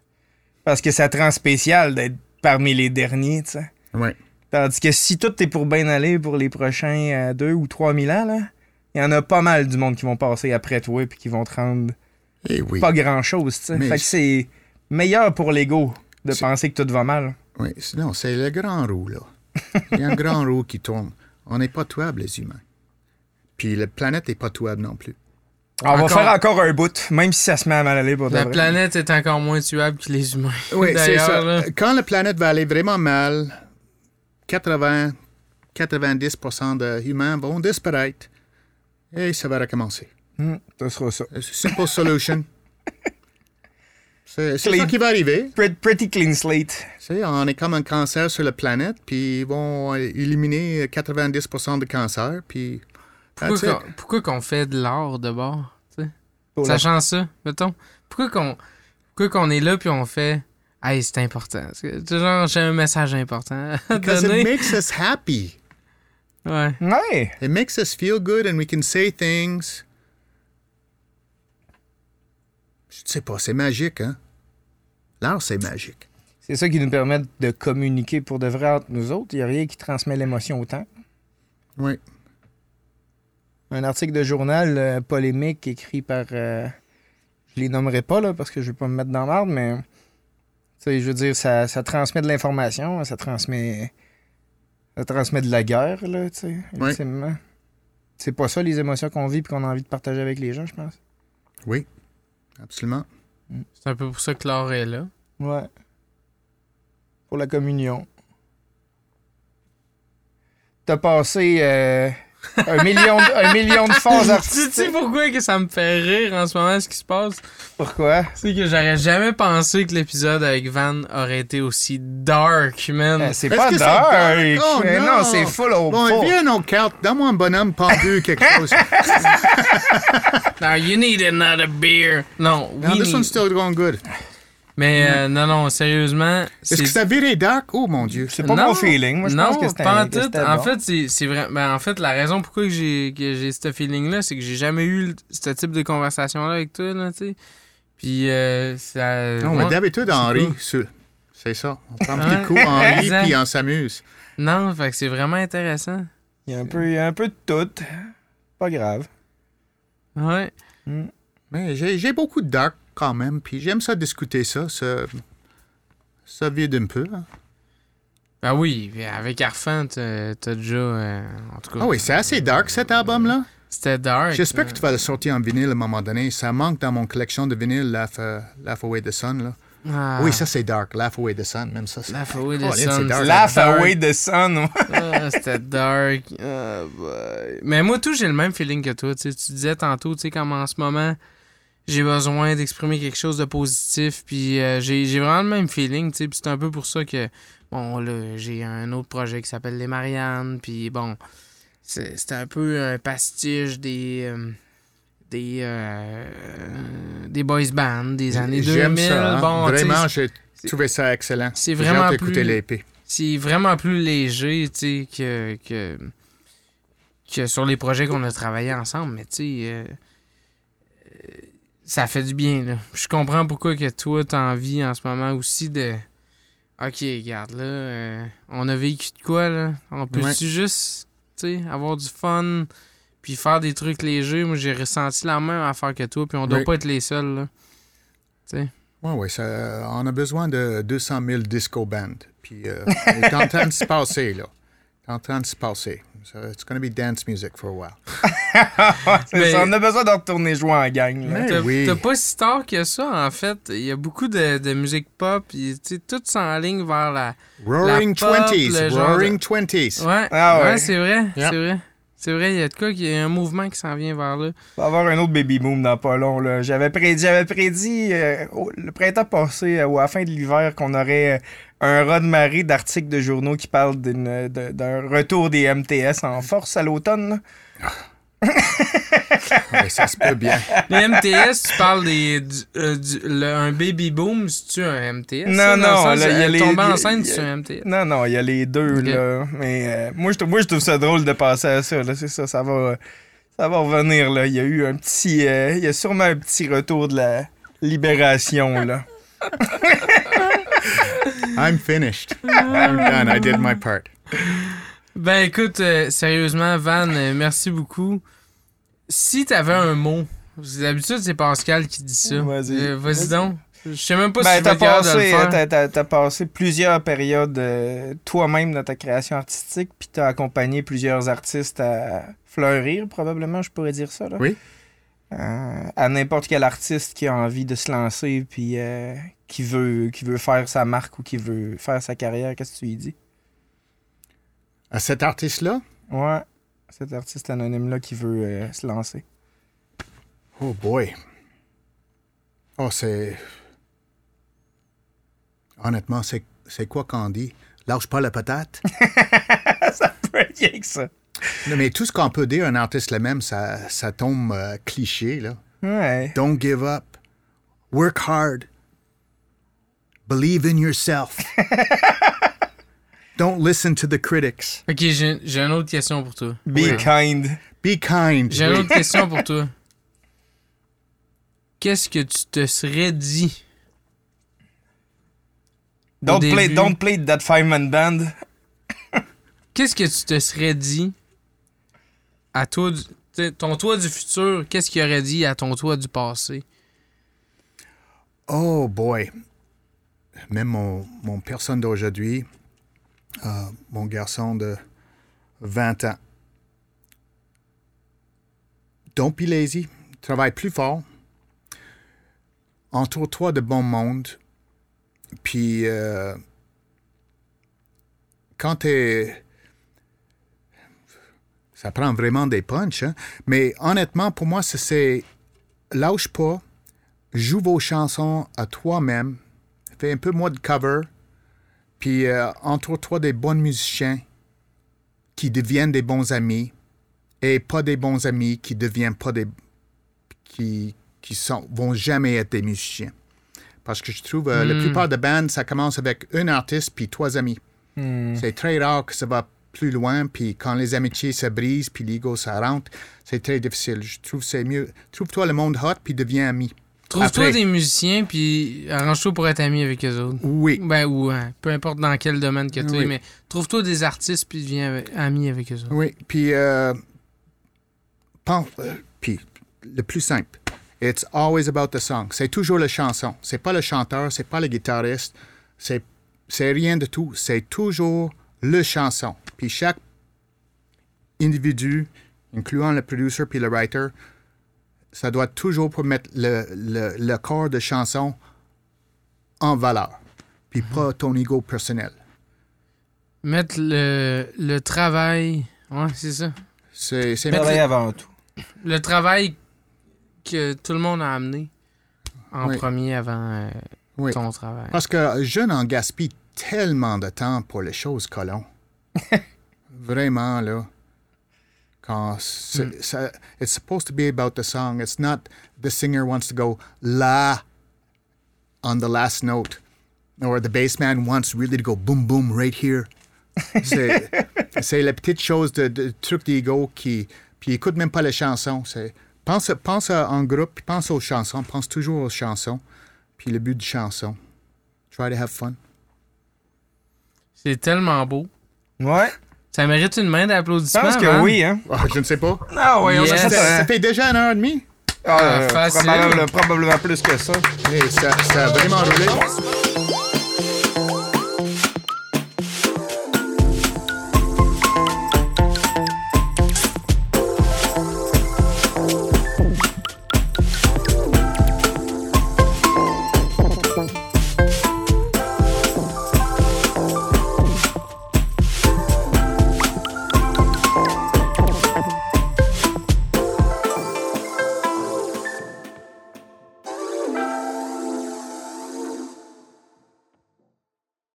Parce que ça te rend spécial d'être parmi les derniers, tu sais. Ouais. Tandis que si tout est pour bien aller pour les prochains euh, deux ou trois mille ans, là, il y en a pas mal du monde qui vont passer après toi puis qui vont te rendre Eh oui. pas grand-chose, tu sais. Fait que c'est meilleur pour l'ego de penser que tout va mal. Oui, non, c'est le grand roue, là. Il y a un grand roue qui tourne. On n'est pas touables, les humains. Puis la planète n'est pas touable non plus. On va faire encore un bout, même si ça se met à mal aller pour de La vrai. planète est encore moins tuable que les humains. Oui, c'est D'ailleurs, ça. là. Quand la planète va aller vraiment mal, 80, 90% des humains vont disparaître. Et ça va recommencer. Hmm, ça sera ça. C'est Simple solution. C'est ça qui va arriver. Pretty, clean slate. C'est, on est comme un cancer sur la planète, puis ils vont éliminer 90% de cancer, puis... Pourquoi qu'on, qu'on fait de l'art de bord? Sachant ça, mettons. Pourquoi qu'on, pourquoi qu'on est là puis on fait Hey, c'est important. Genre, j'ai un message important à Because it makes us happy. Ouais. Ouais. It makes us feel good and we can say things. Je sais pas, c'est magique, hein? L'art, c'est magique. C'est ça qui nous permet de communiquer pour de vrai entre nous autres. Il n'y a rien qui transmet l'émotion autant. Oui. Un article de journal euh, polémique écrit par. euh, je les nommerai pas là parce que je vais pas me mettre dans l'ordre, mais. Tu sais, je veux dire, ça, ça transmet de l'information, ça transmet. Ça transmet de la guerre, là, tu sais. C'est pas ça les émotions qu'on vit et qu'on a envie de partager avec les gens, je pense. Oui, absolument. C'est un peu pour ça que l'art est là. Ouais. Pour la communion. t'as passé euh, un, million de, un million de phases Tu artistiques. sais pourquoi que ça me fait rire en ce moment ce qui se passe? Pourquoi? C'est que j'aurais jamais pensé que l'épisode avec Van aurait été aussi dark, man. Euh, c'est pas dark. dark? Oh, Mais non, non. c'est full au Bon, full. viens nos cartes. Donne-moi un bonhomme pendu, quelque chose. Now you need another beer. Non, Now, this need- one's still going good. Mais euh, non, non, sérieusement. Est-ce c'est- que ça viré dark? Oh, mon Dieu. C'est pas Non, mon feeling. Moi, je non, pense que c'était en tout. En bon. fait, c'est vrai. Ben, en fait, la raison pourquoi que j'ai que j'ai ce feeling-là, c'est que j'ai jamais eu ce type de conversation-là avec toi, là, tu sais. Puis euh, ça. Non, mais d'habitude, on c'est ça. On prend un petit coup, on rit, Exact. puis on s'amuse. Non, fait que c'est vraiment intéressant. Il y a un peu, il y a un peu de tout. Pas grave. Ouais. Mais j'ai j'ai beaucoup de dark quand même, puis j'aime ça discuter ça. Ça, ça vide un peu. hein. Ben oui, avec Arfan, t'as déjà. euh, en tout cas. Ah oui, c'est assez dark cet album-là. C'était dark. J'espère que tu vas le sortir en vinyle à un moment donné. Ça manque dans mon collection de vinyle, Laugh, euh, Laugh Away the Sun. Là. Ah, Oui, ça c'est dark. Laugh Away the Sun, même ça. Laugh Away the Oh, Sun, c'est dark. c'était Laugh dark. away the sun. Ah, c'était dark. Boy. Mais moi, tout, j'ai le même feeling que toi. Tu disais tantôt, tu sais, comme en ce moment, j'ai besoin d'exprimer quelque chose de positif. Puis euh, j'ai j'ai vraiment le même feeling. tu sais, Puis c'est un peu pour ça que, bon, là, j'ai un autre projet qui s'appelle Les Mariannes. Puis bon, c'est c'est un peu un pastiche des. euh, des, euh, des boys bands des années 2000. J'aime ça. hein. Bon, Vraiment, j'ai trouvé ça excellent. c'est J'ai vraiment hâte plus- l'épée. c'est vraiment plus léger, tu sais, que, que, que sur les projets qu'on a travaillé ensemble. Mais tu sais, euh, ça fait du bien, là. Je comprends pourquoi que toi, t'as envie en ce moment aussi de... OK, regarde, là, euh, on a vécu de quoi, là? On peut-tu Ouais. juste, tu sais, avoir du fun, puis faire des trucs légers? Moi, j'ai ressenti la même affaire que toi, puis on doit pas être les seuls, là. Oui, oui, ça, on a besoin de 200 000 disco bands. Puis, euh, c'est en train de se passer, là. C'est en train de se passer. So, it's going to be dance music for a while. Mais- ça, on a besoin de retourner jouer en gang. T'as oui. pas si tard que ça, en fait. Il y a beaucoup de, de musique pop, tout s'enligne vers la... Roaring pop, 20s. le genre de- Roaring 20s. Ouais, Ah ouais. ouais, c'est vrai, Yeah. c'est vrai. C'est vrai, il y a de quoi, qu'il y a un mouvement qui s'en vient vers là. Il va y avoir un autre baby boom dans pas long. là. J'avais prédit, j'avais prédit euh, au- le printemps passé euh, ou à la fin de l'hiver qu'on aurait euh, un raz de marée d'articles de journaux qui parlent d'un retour des MTS en force à l'automne. Ouais, ça se peut bien. Les MTS, tu parles des, du, euh, du- le- un baby boom, c'est-tu un MTS? Non, ça, non, il y a les- tomber enceinte, c'est un MTS. Non, non, il y a les deux, là. Mais euh, moi, je, trou- moi, je trouve ça drôle de passer à ça. là. C'est ça, ça va, ça va revenir. Là. Il y a eu un petit. euh, il y a sûrement un petit retour de la libération. là. I'm finished. I'm done. I did my part. Ben écoute, euh, sérieusement, Van, euh, merci beaucoup. Si t'avais un mot, d'habitude c'est Pascal qui dit ça. Vas-y. Euh, Vas-y Vas-y. donc. Je sais même pas Ben, si le passé, faire. t'as- t'as- t'as passé plusieurs périodes euh, toi-même dans ta création artistique, puis t'as accompagné plusieurs artistes à fleurir, probablement, je pourrais dire ça. Là. Oui. Euh, à n'importe quel artiste qui a envie de se lancer, puis euh, qui, veut, qui veut faire sa marque ou qui veut faire sa carrière, qu'est-ce que tu lui dis? À cet artiste-là, Ouais, cet artiste anonyme-là qui veut euh, se lancer. oh boy. Oh, c'est. Honnêtement, c'est c'est quoi qu'on dit? Lâche pas la patate. Rien que ça. Non, mais tout ce qu'on peut dire à un artiste le même, ça, ça tombe euh, cliché, là. Ouais. Don't give up. Work hard. Believe in yourself. Don't listen to the critics. Ok, j'ai j'ai une autre question pour toi. Be kind. Be kind. J'ai une autre question pour toi. Qu'est-ce que tu te serais dit? Don't play, début? don't play that five-man band. Qu'est-ce que tu te serais dit à toi, du- t'sais, ton toi du futur? Qu'est-ce qu'il aurait dit à ton toi du passé? Oh boy. Même mon, mon personne d'aujourd'hui, euh, mon garçon de 20 ans. Don't be lazy. Travaille plus fort. Entoure-toi de bon monde. Puis, euh, quand t'es. Ça prend vraiment des punchs. hein. Mais honnêtement, pour moi, c'est lâche pas, joue vos chansons à toi-même, fais un peu moins de cover, puis euh, entoure-toi des bons musiciens qui deviennent des bons amis et pas des bons amis qui deviennent pas des qui qui sont vont jamais être des musiciens. Parce que je trouve euh, la Hmm. plupart des bandes ça commence avec un artiste puis trois amis. C'est très rare que ça va plus loin, puis quand les amitiés se brisent, puis l'ego ça rentre, c'est très difficile. Je trouve que c'est mieux. Trouve-toi le monde hot, puis deviens ami. Trouve-toi des musiciens, puis arrange-toi pour être ami avec eux autres. Oui. Ben, ou hein, peu importe dans quel domaine que tu es, Oui. mais trouve-toi des artistes, puis deviens avec- ami avec eux autres. Oui, puis euh, pense- euh, puis le plus simple, it's always about the song. C'est toujours la chanson. C'est pas le chanteur, c'est pas le guitariste, c'est c'est rien de tout. C'est toujours le chanson. Puis chaque individu, incluant le producer puis le writer, ça doit toujours pour mettre le, le, le corps de chanson en valeur, puis pas ton ego personnel. Mettre le, le travail. Ouais, c'est ça. C'est c'est Travailler avant tout. Le travail que tout le monde a amené en Oui. premier avant euh, Oui. ton travail. Parce que jeune en gaspille tellement de temps pour les choses colons. Vraiment, là. Quand c'est- ça- it's supposed to be about the song. It's not the singer wants to go la on the last note. Or the bassman wants really to go boom boom right here. C'est c'est la petite chose de, de truc d'ego qui. Puis écoute même pas les chansons. C'est pense, pense à- en groupe, puis pense aux chansons. Pense toujours aux chansons. Puis le but de chanson. Try to have fun. C'est tellement beau. Ouais. Ça mérite une main Je d'applaudissement. pense que oui, hein. Ah, je ne sais pas. Ah oui, on Yes. s'est Ça, fait ça un- fait déjà une heure et demie? Ah, facile. probablement, probablement plus que ça. Et ça, ça a vraiment roulé.